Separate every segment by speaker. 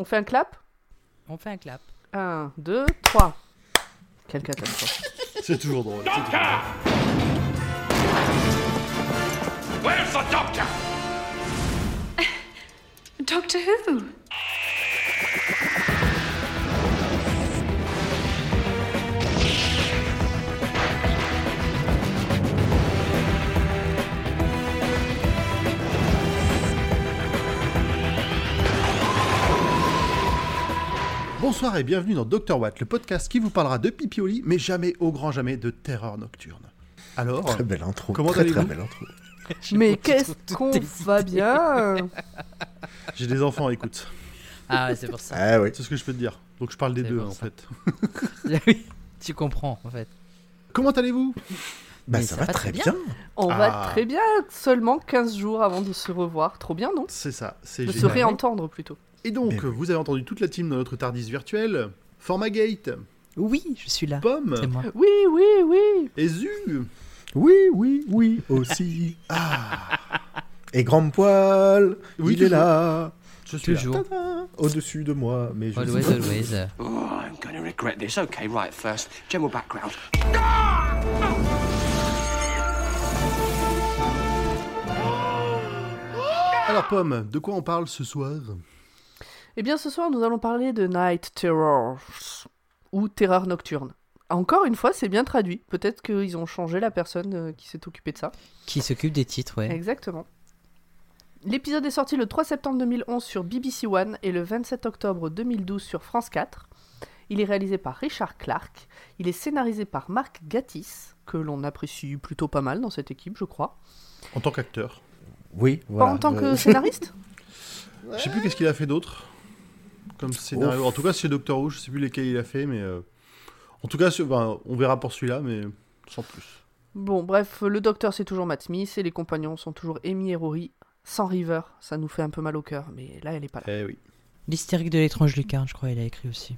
Speaker 1: On fait un clap
Speaker 2: On fait un clap.
Speaker 1: 1, 2, 3. Quelle catastrophe.
Speaker 3: C'est toujours drôle. c'est toujours
Speaker 4: Doctor! Where's the doctor?
Speaker 5: Doctor Who?
Speaker 3: Bonsoir et bienvenue dans Dr. Watt, le podcast qui vous parlera de pipioli, mais jamais, au grand jamais, de terreur nocturne. Alors,
Speaker 6: Très belle intro.
Speaker 3: Comment
Speaker 6: très, très belle intro.
Speaker 1: Mais qu'est-ce qu'on va bien
Speaker 3: j'ai des enfants, écoute.
Speaker 2: Ah, ouais, c'est pour ça.
Speaker 6: Ah oui.
Speaker 3: C'est ce que je peux te dire. Donc je parle des deux, en
Speaker 2: ça.
Speaker 3: fait.
Speaker 2: oui, tu comprends en fait.
Speaker 3: Comment allez-vous?
Speaker 6: Bah
Speaker 2: Mais
Speaker 6: ça,
Speaker 2: ça
Speaker 6: va
Speaker 2: va
Speaker 6: très
Speaker 2: très
Speaker 6: bien.
Speaker 1: On
Speaker 3: Ah.
Speaker 1: va très bien, seulement 15 jours avant de se revoir. Trop bien, non?
Speaker 3: C'est ça, c'est
Speaker 1: De se
Speaker 3: génial.
Speaker 1: réentendre plutôt.
Speaker 3: Et donc,
Speaker 6: oui.
Speaker 3: vous avez entendu toute la team dans notre Tardis virtuel. Format Gate,
Speaker 2: Oui, je suis là.
Speaker 3: Pomme
Speaker 2: C'est moi.
Speaker 1: Oui, oui, oui.
Speaker 3: et Zu.
Speaker 6: Oui, oui, oui, aussi. Ah. Et Grand Poil,
Speaker 3: Oui,
Speaker 6: il est là.
Speaker 3: Je suis là.
Speaker 2: Toujours.
Speaker 6: Au-dessus de moi, mais je
Speaker 2: Always, always.
Speaker 7: Oh, I'm gonna regret this. Okay, right, first, general background.
Speaker 3: Alors Pomme, de quoi on parle ce soir?
Speaker 1: Eh bien, ce soir, nous allons parler de Night Terrors, ou Terreur Nocturne. Encore une fois, c'est bien traduit. Peut-être qu'ils ont changé la personne euh, qui s'est occupée de ça.
Speaker 2: Qui s'occupe des titres, ouais.
Speaker 1: Exactement. L'épisode est sorti le 3 septembre 2011 sur BBC One et le 27 octobre 2012 sur France 4. Il est réalisé par Richard Clark. Il est scénarisé par Marc Gatiss, que l'on apprécie plutôt pas mal dans cette équipe, je crois.
Speaker 3: En tant qu'acteur.
Speaker 6: Oui,
Speaker 1: Pas en tant
Speaker 6: Euh,
Speaker 1: que scénariste?
Speaker 3: Je sais plus qu'est-ce qu'il a fait d'autre comme scénario. En tout cas, c'est Doctor Who, je sais plus lesquels il a fait, mais... euh, En tout cas, ben, on verra pour celui-là, mais sans plus.
Speaker 1: Bon, bref, le docteur c'est toujours Matt Smith et les compagnons sont toujours Amy et Rory. Sans River, ça nous fait un peu mal au cœur, mais là elle est pas là.
Speaker 3: Eh oui.
Speaker 2: L'hystérique de l'étrange lucarne, je crois, il a écrit aussi.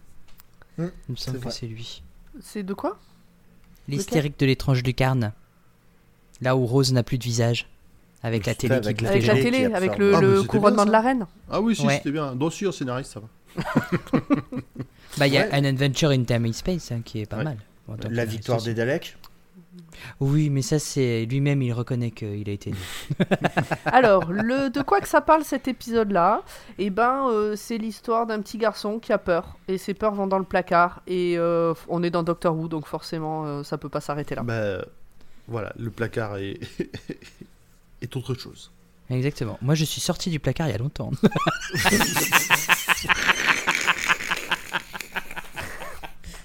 Speaker 6: Hmm,
Speaker 2: Il me semble
Speaker 6: c'est
Speaker 2: que c'est lui.
Speaker 1: C'est de quoi?
Speaker 2: L'hystérique de l'étrange lucarne. Là où Rose n'a plus de visage. Avec la télé
Speaker 6: avec
Speaker 2: qui
Speaker 6: la
Speaker 1: Avec la
Speaker 6: télé.
Speaker 1: télé,
Speaker 6: qui
Speaker 1: avec le,
Speaker 3: Ah, mais
Speaker 1: le
Speaker 3: c'était
Speaker 1: couronnement
Speaker 3: bien,
Speaker 1: de la reine.
Speaker 3: Ah oui, si,
Speaker 2: Ouais.
Speaker 3: c'était bien. Dossier au scénariste, ça va.
Speaker 2: Bah, il y a
Speaker 6: Ouais.
Speaker 2: An Adventure in Time and Space hein, qui est pas
Speaker 3: Ouais.
Speaker 2: mal.
Speaker 6: La victoire des Daleks.
Speaker 2: Oui, mais ça, c'est lui-même, il reconnaît qu'il a été nul.
Speaker 1: Alors, le, de quoi que ça parle cet épisode-là? Eh ben, euh, c'est l'histoire d'un petit garçon qui a peur. Et ses peurs vont dans le placard. Et euh, on est dans Doctor Who, donc forcément, euh, ça peut pas s'arrêter là.
Speaker 3: Bah, voilà, le placard est... est autre chose.
Speaker 2: Exactement. Moi, je suis sorti du placard il y a longtemps.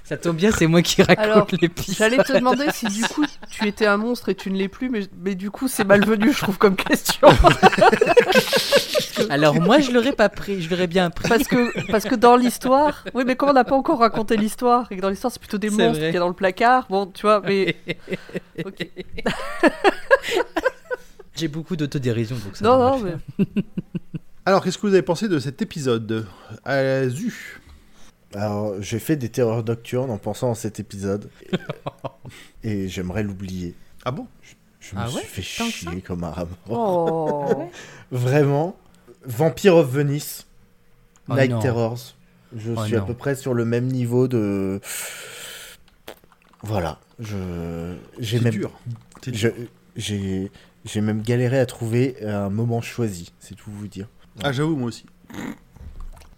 Speaker 2: Ça tombe bien, c'est moi qui raconte
Speaker 1: Alors,
Speaker 2: l'épisode.
Speaker 1: J'allais te demander si du coup tu étais un monstre et tu ne l'es plus, mais, mais du coup c'est malvenu, je trouve, comme question.
Speaker 2: Alors moi, je l'aurais pas pris, je l'aurais bien pris.
Speaker 1: parce, que, parce que dans l'histoire, oui, mais comme on n'a pas encore raconté l'histoire, et que dans l'histoire c'est plutôt des
Speaker 2: C'est
Speaker 1: monstres qu'il y a dans le placard, bon, tu vois, mais. Ok.
Speaker 2: J'ai beaucoup d'autodérision, donc ça
Speaker 1: Non,
Speaker 2: va
Speaker 1: non, mais.
Speaker 3: Alors, qu'est-ce que vous avez pensé de cet épisode euh, Zu
Speaker 6: Alors, j'ai fait des terreurs nocturnes en pensant à cet épisode. Et, et j'aimerais l'oublier.
Speaker 3: Ah bon?
Speaker 6: Je me
Speaker 2: Ah
Speaker 6: suis
Speaker 2: ouais?
Speaker 6: fait chier comme un rat mort.
Speaker 1: Oh.
Speaker 6: Vraiment. Vampire of Venice.
Speaker 2: Oh
Speaker 6: Night
Speaker 2: non.
Speaker 6: Terrors. Je
Speaker 2: Oh
Speaker 6: suis à peu près sur le même niveau de. Voilà. Je. J'ai
Speaker 3: C'est
Speaker 6: même. je-
Speaker 3: dur.
Speaker 6: J'ai. J'ai même galéré à trouver un moment choisi, c'est tout vous dire.
Speaker 3: Ah, j'avoue, moi aussi.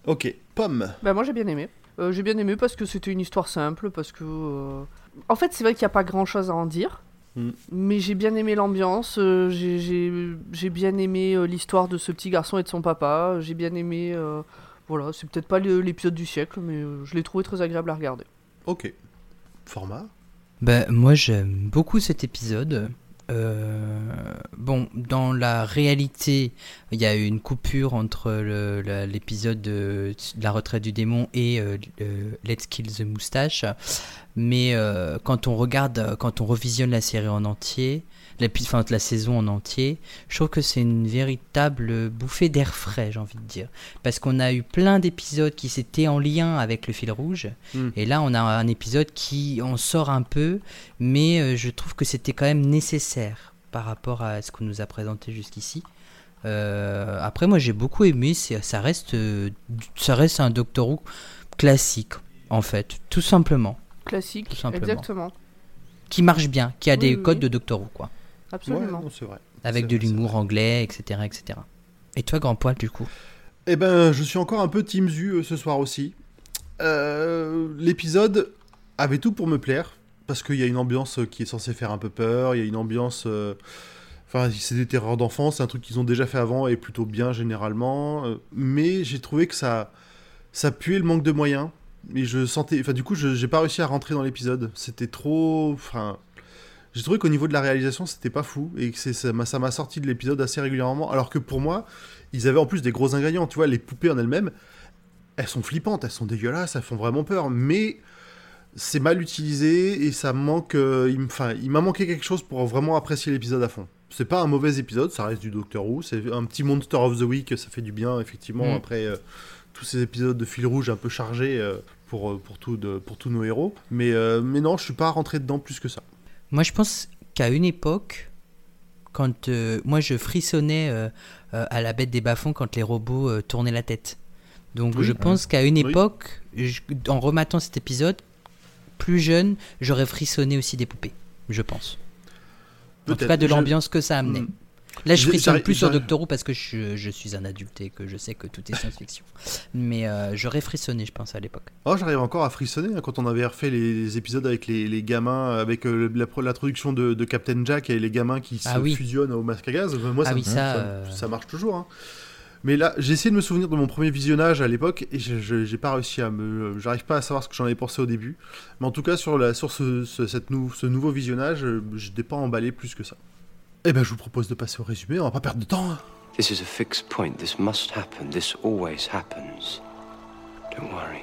Speaker 3: Ok, Pomme.
Speaker 1: Bah, moi j'ai bien aimé. Euh, j'ai bien aimé parce que c'était une histoire simple, parce que. euh, En fait, c'est vrai qu'il n'y a pas grand chose à en dire.
Speaker 3: Mm.
Speaker 1: Mais j'ai bien aimé l'ambiance, euh, j'ai- j'ai j'ai bien aimé euh, l'histoire de ce petit garçon et de son papa, j'ai bien aimé. euh, Voilà, c'est peut-être pas le- l'épisode du siècle, mais euh, je l'ai trouvé très agréable à regarder.
Speaker 3: Ok. Format?
Speaker 2: Bah, moi, j'aime beaucoup cet épisode. Euh, bon, dans la réalité, il y a eu une coupure entre l'épisode de, de la retraite du démon et euh, le Let's Kill the Moustache. Mais euh, quand on regarde, quand on revisionne la série en entier, enfin la saison en entier, je trouve que c'est une véritable bouffée d'air frais, j'ai envie de dire. Parce qu'on a eu plein d'épisodes qui s'étaient en lien avec le fil rouge.
Speaker 3: Mm.
Speaker 2: Et là, on a un épisode qui en sort un peu, mais je trouve que c'était quand même nécessaire par rapport à ce qu'on nous a présenté jusqu'ici. Euh, après, moi, j'ai beaucoup aimé. c'est- Ça reste, euh, ça reste un Doctor Who classique, en fait, tout simplement,
Speaker 1: Classique,
Speaker 2: Tout simplement.
Speaker 1: exactement.
Speaker 2: qui marche bien, qui a
Speaker 1: Oui,
Speaker 2: des
Speaker 1: oui,
Speaker 2: codes de Doctor Who, quoi,
Speaker 1: Absolument.
Speaker 3: c'est vrai.
Speaker 2: avec de l'humour anglais, etc., etc. Et toi, grand poil, du coup?
Speaker 3: Eh ben, je suis encore un peu Team Zu euh, ce soir aussi. Euh, L'épisode avait tout pour me plaire, parce qu'il y a une ambiance euh, qui est censée faire un peu peur, il y a une ambiance... euh, Enfin, c'est des terreurs d'enfance, c'est un truc qu'ils ont déjà fait avant et plutôt bien généralement. euh, mais j'ai trouvé que ça, ça puait le manque de moyens. Et je sentais... Enfin, du coup, je j'ai pas réussi à rentrer dans l'épisode. C'était trop... Enfin... J'ai trouvé qu'au niveau de la réalisation, c'était pas fou. Et que ça m'a sorti de l'épisode assez régulièrement. Alors que pour moi, ils avaient en plus des gros ingrédients. Tu vois, les poupées en elles-mêmes, elles sont flippantes, elles sont dégueulasses, elles font vraiment peur. Mais c'est mal utilisé et ça manque. euh, Enfin, il m'a manqué quelque chose pour vraiment apprécier l'épisode à fond. C'est pas un mauvais épisode, ça reste du Doctor Who. C'est un petit Monster of the Week, ça fait du bien, effectivement,
Speaker 2: Mm.
Speaker 3: après euh, tous ces épisodes de fil rouge un peu chargés euh, pour, pour, tout de- pour tous nos héros. Mais, euh, mais non, je suis pas rentré dedans plus que ça.
Speaker 2: Moi, je pense qu'à une époque, quand moi je frissonnais à la bête des bas-fonds quand les robots tournaient la tête. Donc
Speaker 3: Oui.
Speaker 2: je pense qu'à une
Speaker 3: Oui.
Speaker 2: époque, je- en rematant cet épisode, plus jeune, j'aurais frissonné aussi des poupées, je pense. En tout cas, de
Speaker 3: Je-
Speaker 2: l'ambiance que ça amenait.
Speaker 3: Mm.
Speaker 2: Là, je frissonne plus sur Doctor Who parce que je, je suis un adulte et que je sais que tout est science-fiction. Mais euh, j'aurais frissonné, je pense, à l'époque.
Speaker 3: Oh, j'arrive encore à frissonner hein, quand on avait refait les, les épisodes avec les, les gamins, avec euh, l'introduction de, de Captain Jack et les gamins qui
Speaker 2: Ah
Speaker 3: se
Speaker 2: oui.
Speaker 3: fusionnent au masque à gaz. Moi,
Speaker 2: Ah
Speaker 3: ça,
Speaker 2: oui,
Speaker 3: me-
Speaker 2: ça,
Speaker 3: ça,
Speaker 2: euh,
Speaker 3: ça marche toujours. hein. Mais là, j'ai essayé de me souvenir de mon premier visionnage à l'époque et j'ai pas réussi à me. J'arrive pas à savoir ce que j'en avais pensé au début. Mais en tout cas, sur, la, sur ce, ce- cette nou- ce nouveau visionnage, euh, je n'étais pas emballé plus que ça. Eh ben, je vous propose de passer au résumé, on va pas perdre de temps. hein.
Speaker 7: This is a fixed point. This must happen. This always happens. Don't worry.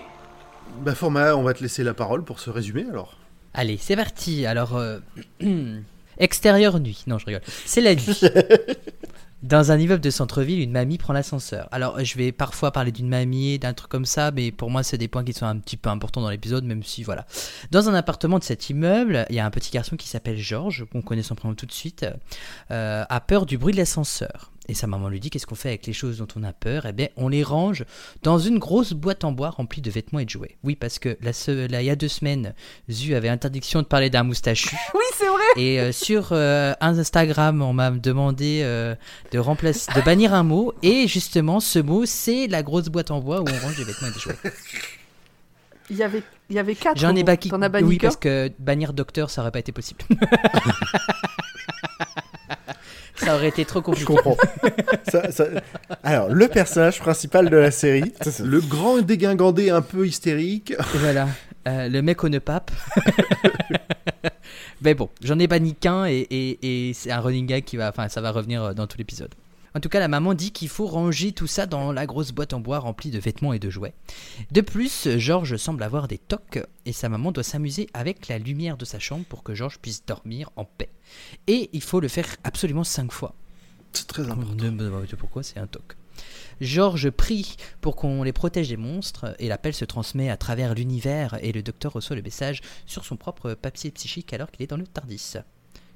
Speaker 3: Bah, format, on va te laisser la parole pour ce résumé alors.
Speaker 2: Allez, c'est parti. Alors, euh, extérieur nuit. Non, je rigole. C'est la nuit. Dans un immeuble de centre-ville, une mamie prend l'ascenseur. Alors, je vais parfois parler d'une mamie, d'un truc comme ça, mais pour moi, c'est des points qui sont un petit peu importants dans l'épisode, même si, voilà. Dans un appartement de cet immeuble, il y a un petit garçon qui s'appelle Georges, qu'on connaît son prénom tout de suite, euh, a peur du bruit de l'ascenseur. Et sa maman lui dit qu'est-ce qu'on fait avec les choses dont on a peur? Eh bien, on les range dans une grosse boîte en bois remplie de vêtements et de jouets. Oui, parce que la se- là, il y a deux semaines, Zu avait interdiction de parler d'un moustachu.
Speaker 1: Oui, c'est vrai.
Speaker 2: Et euh, sur euh, Instagram, on m'a demandé euh, de remplacer, de bannir un mot. Et justement, ce mot, c'est la grosse boîte en bois où on range des vêtements et des jouets.
Speaker 1: Il y avait, il y avait quatre.
Speaker 2: J'en ai banni. Oui, parce que bannir docteur, ça aurait pas été possible. ça aurait été trop
Speaker 6: Je
Speaker 2: compliqué.
Speaker 6: comprends. Ça- ça- Alors, le personnage principal de la série,
Speaker 3: Le grand dégingandé un peu hystérique.
Speaker 2: Et voilà, Euh, le mec au ne pape. Mais bon, j'en ai banni qu'un et, et- et c'est un running gag qui va, enfin, ça va revenir euh, dans tout l'épisode. En tout cas, la maman dit qu'il faut ranger tout ça dans la grosse boîte en bois remplie de vêtements et de jouets. De plus, Georges semble avoir des tocs et sa maman doit s'amuser avec la lumière de sa chambre pour que Georges puisse dormir en paix. Et il faut le faire absolument cinq fois.
Speaker 3: C'est très
Speaker 2: Ne
Speaker 3: important.
Speaker 2: me demandez pas pourquoi, c'est un toc. Georges prie pour qu'on les protège des monstres et l'appel se transmet à travers l'univers et le docteur reçoit le message sur son propre papier psychique alors qu'il est dans le Tardis.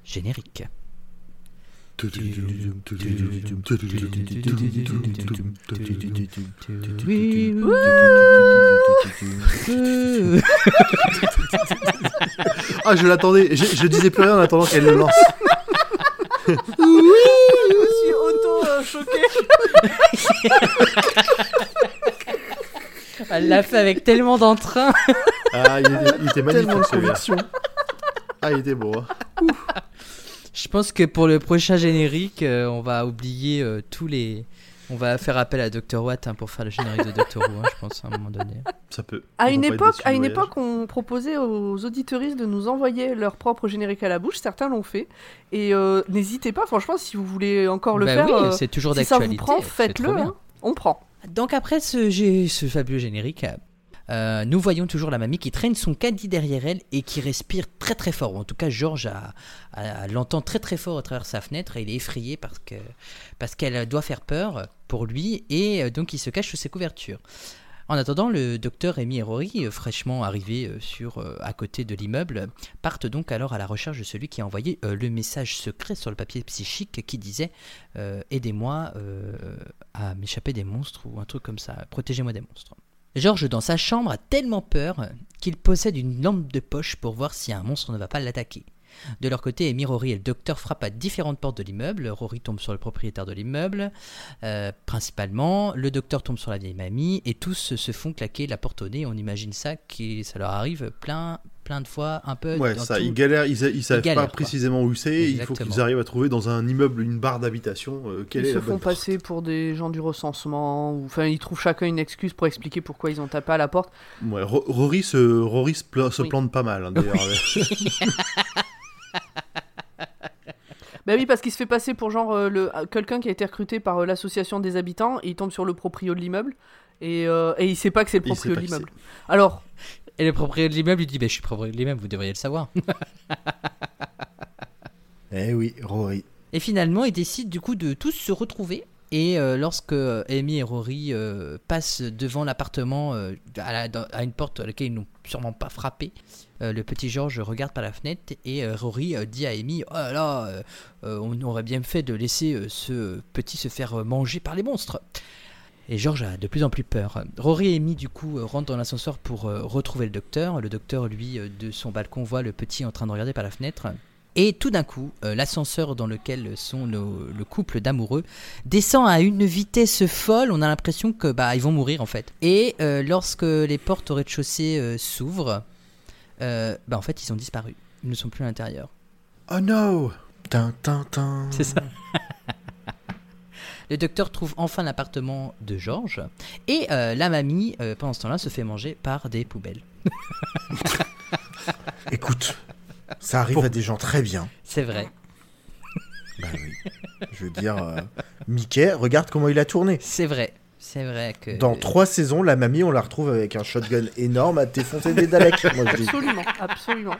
Speaker 2: Générique.
Speaker 3: Ah, je l'attendais. Je, je disais plus rien en attendant qu'elle le lance.
Speaker 1: Je me suis auto-choqué.
Speaker 2: Elle l'a fait avec tellement d'entrain.
Speaker 3: Ah, il était, il était magnifique.
Speaker 6: tellement de conviction.
Speaker 3: Ah, il était beau. hein.
Speaker 2: Je pense que pour le prochain générique, euh, on va oublier euh, tous les. On va faire appel à Dr. Watt hein, pour faire le générique de Dr. Who, hein, je pense, à un moment donné.
Speaker 3: Ça peut.
Speaker 1: À une époque, à une
Speaker 3: voyage.
Speaker 1: époque, on proposait aux auditeuristes de nous envoyer leur propre générique à la bouche. Certains l'ont fait. Et euh, n'hésitez pas, franchement, si vous voulez encore le
Speaker 2: Bah
Speaker 1: faire,
Speaker 2: oui, c'est toujours
Speaker 1: si ça vous prend, faites-le. hein. On prend.
Speaker 2: Donc après ce, ce fabuleux générique, euh, nous voyons toujours la mamie qui traîne son caddie derrière elle et qui respire très très fort. En tout cas, Georges l'entend très très fort à travers sa fenêtre et il est effrayé parce que parce qu'elle doit faire peur pour lui et euh, donc il se cache sous ses couvertures. En attendant, le docteur Amy et Rory, fraîchement arrivés euh, sur, à côté de l'immeuble, partent donc alors à la recherche de celui qui a envoyé le message secret sur le papier psychique qui disait Aidez-moi à m'échapper des monstres ou un truc comme ça, protégez-moi des monstres. George, dans sa chambre, a tellement peur qu'il possède une lampe de poche pour voir si un monstre ne va pas l'attaquer. De leur côté, Amy, Rory et le docteur frappent à différentes portes de l'immeuble. Rory tombe sur le propriétaire de l'immeuble, euh, principalement. Le docteur tombe sur la vieille mamie et tous se font claquer la porte au nez. On imagine ça, qui, ça leur arrive plein, plein de fois, un peu.
Speaker 3: Ouais,
Speaker 2: dans
Speaker 3: ça,
Speaker 2: tout-
Speaker 3: ils galèrent, ils, ils savent
Speaker 2: galèrent,
Speaker 3: pas
Speaker 2: quoi.
Speaker 3: précisément où c'est. Il faut qu'ils arrivent à trouver dans un immeuble une barre d'habitation. euh, quelle
Speaker 1: Ils
Speaker 3: est
Speaker 1: se
Speaker 3: la
Speaker 1: font passer pour des gens du recensement, ou enfin ils trouvent chacun une excuse pour expliquer pourquoi ils ont tapé à la porte.
Speaker 3: Ouais, Ro- Rory se, Rory se, pla- se
Speaker 1: Oui.
Speaker 3: plante pas mal, hein, d'ailleurs.
Speaker 1: Bah oui, parce qu'il se fait passer pour genre euh, le euh, quelqu'un qui a été recruté par euh, l'association des habitants, et il tombe sur le proprio de l'immeuble, et, euh, et il sait pas que c'est le proprio de l'immeuble. Alors,
Speaker 2: Et le propriétaire de l'immeuble lui dit bah, Je suis propriétaire de l'immeuble, vous devriez le savoir.
Speaker 6: Eh oui, Rory.
Speaker 2: Et finalement, ils décident du coup de tous se retrouver. Et euh, lorsque euh, Amy et Rory euh, passent devant l'appartement euh, à, la- à une porte à laquelle ils n'ont sûrement pas frappé, le petit George regarde par la fenêtre et Rory dit à Amy Oh là là, on aurait bien fait de laisser ce petit se faire manger par les monstres. Et George a de plus en plus peur. Rory et Amy, du coup, euh, rentrent dans l'ascenseur pour euh, retrouver le docteur. Le docteur, lui, euh, de son balcon, voit le petit en train de regarder par la fenêtre. Et tout d'un coup, euh, l'ascenseur dans lequel sont nos- le couple d'amoureux descend à une vitesse folle. On a l'impression que bah ils vont mourir en fait. Et euh, lorsque les portes au rez-de-chaussée euh, s'ouvrent, euh, bah en fait ils ont disparu. Ils ne sont plus à l'intérieur.
Speaker 3: oh no.
Speaker 2: C'est ça. Le docteur trouve enfin l'appartement de Georges et euh, la mamie, euh, pendant ce temps-là, se fait manger par des poubelles.
Speaker 6: Écoute, ça arrive à des gens très bien.
Speaker 2: C'est vrai,
Speaker 6: Bah oui. Je veux dire, euh, Mickey, regarde comment il a tourné.
Speaker 2: c'est vrai, c'est vrai que.
Speaker 6: Dans trois saisons, la mamie, on la retrouve avec un shotgun énorme à défoncer des Daleks. Moi, je dis.
Speaker 1: absolument, absolument.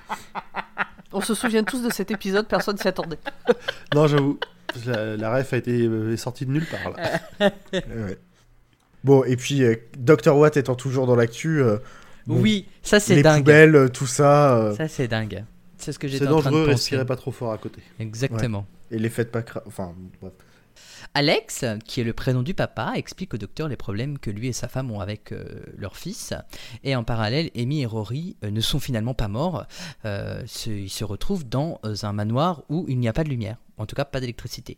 Speaker 1: On se souvient tous de cet épisode, personne s'y attendait.
Speaker 3: Non, j'avoue. La, la ref a été euh, sortie de nulle part. Là.
Speaker 6: Ouais. Bon, et puis, euh, Dr. Watt étant toujours dans l'actu, euh, bon,
Speaker 2: Oui, ça c'est
Speaker 6: les
Speaker 2: dingue.
Speaker 6: poubelles, euh, tout ça, euh,
Speaker 2: Ça c'est dingue. C'est ce que
Speaker 3: C'est
Speaker 2: j'étais en train de
Speaker 3: dangereux,
Speaker 2: penser.
Speaker 3: respirez pas trop fort à côté.
Speaker 2: Exactement.
Speaker 6: et les faites pas cra- Enfin, bref.
Speaker 2: Alex, qui est le prénom du papa, explique au docteur les problèmes que lui et sa femme ont avec euh, leur fils. Et en parallèle, Amy et Rory euh, ne sont finalement pas morts. Euh, ils se retrouvent dans un manoir où il n'y a pas de lumière, en tout cas pas d'électricité.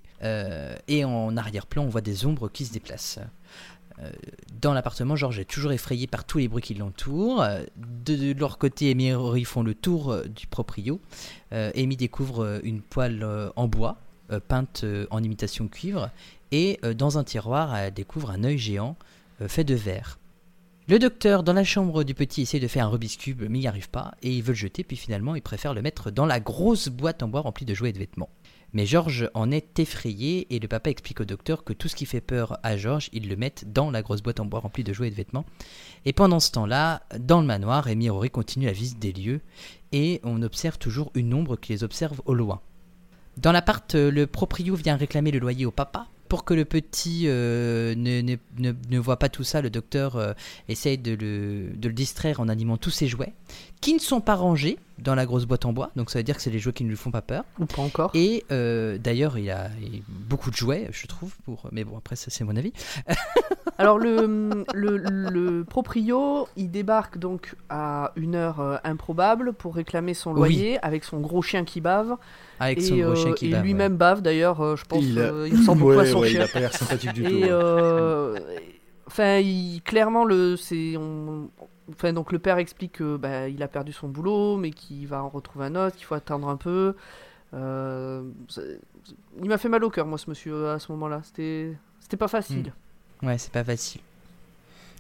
Speaker 2: Et en arrière-plan, on voit des ombres qui se déplacent. Dans l'appartement, George est toujours effrayé par tous les bruits qui l'entourent. De, leur côté, Amy et Rory font le tour du proprio. Amy découvre une poêle en bois, peinte euh, en imitation cuivre, et euh, dans un tiroir, elle découvre un œil géant euh, fait de verre. Le docteur, dans la chambre du petit, essaie de faire un Rubik's Cube, mais il n'y arrive pas, et il veut le jeter, puis finalement, il préfère le mettre dans la grosse boîte en bois remplie de jouets et de vêtements. Mais George en est effrayé, et le papa explique au docteur que tout ce qui fait peur à George, ils le mettent dans la grosse boîte en bois remplie de jouets et de vêtements. Et pendant ce temps-là, dans le manoir, Amy et Rory continuent la visite des lieux, et on observe toujours une ombre qui les observe au loin. Dans l'appart, euh, le proprio vient réclamer le loyer au papa. Pour que le petit euh, ne, ne, ne, ne voit pas tout ça, le docteur euh, essaye de le, de le distraire en animant tous ses jouets, qui ne sont pas rangés dans la grosse boîte en bois, donc ça veut dire que c'est les jouets qui ne lui font pas peur.
Speaker 1: Ou pas encore.
Speaker 2: Et euh, d'ailleurs, il a, il a beaucoup de jouets, je trouve, pour... mais bon, après, ça c'est mon avis.
Speaker 1: Alors le, le, le proprio, il débarque donc à une heure improbable pour réclamer son
Speaker 2: Oui.
Speaker 1: loyer avec son gros chien qui bave.
Speaker 2: Avec son
Speaker 1: et
Speaker 2: gros chien
Speaker 1: euh,
Speaker 2: qui
Speaker 1: et
Speaker 2: bave,
Speaker 1: lui-même bave d'ailleurs, euh, je pense.
Speaker 3: Il a-
Speaker 1: il ressemble beaucoup à
Speaker 3: Ouais,
Speaker 1: son
Speaker 3: ouais,
Speaker 1: chien.
Speaker 3: Il a pas l'air sympathique du tout.
Speaker 1: Et
Speaker 3: ouais.
Speaker 1: euh, enfin, il, clairement, le, c'est, on- enfin, donc le père explique que bah, il a perdu son boulot, mais qu'il va en retrouver un autre, qu'il faut attendre un peu. Euh, il m'a fait mal au cœur, moi, ce monsieur, à ce moment-là. C'était, c'était pas facile.
Speaker 2: Ouais, c'est pas facile.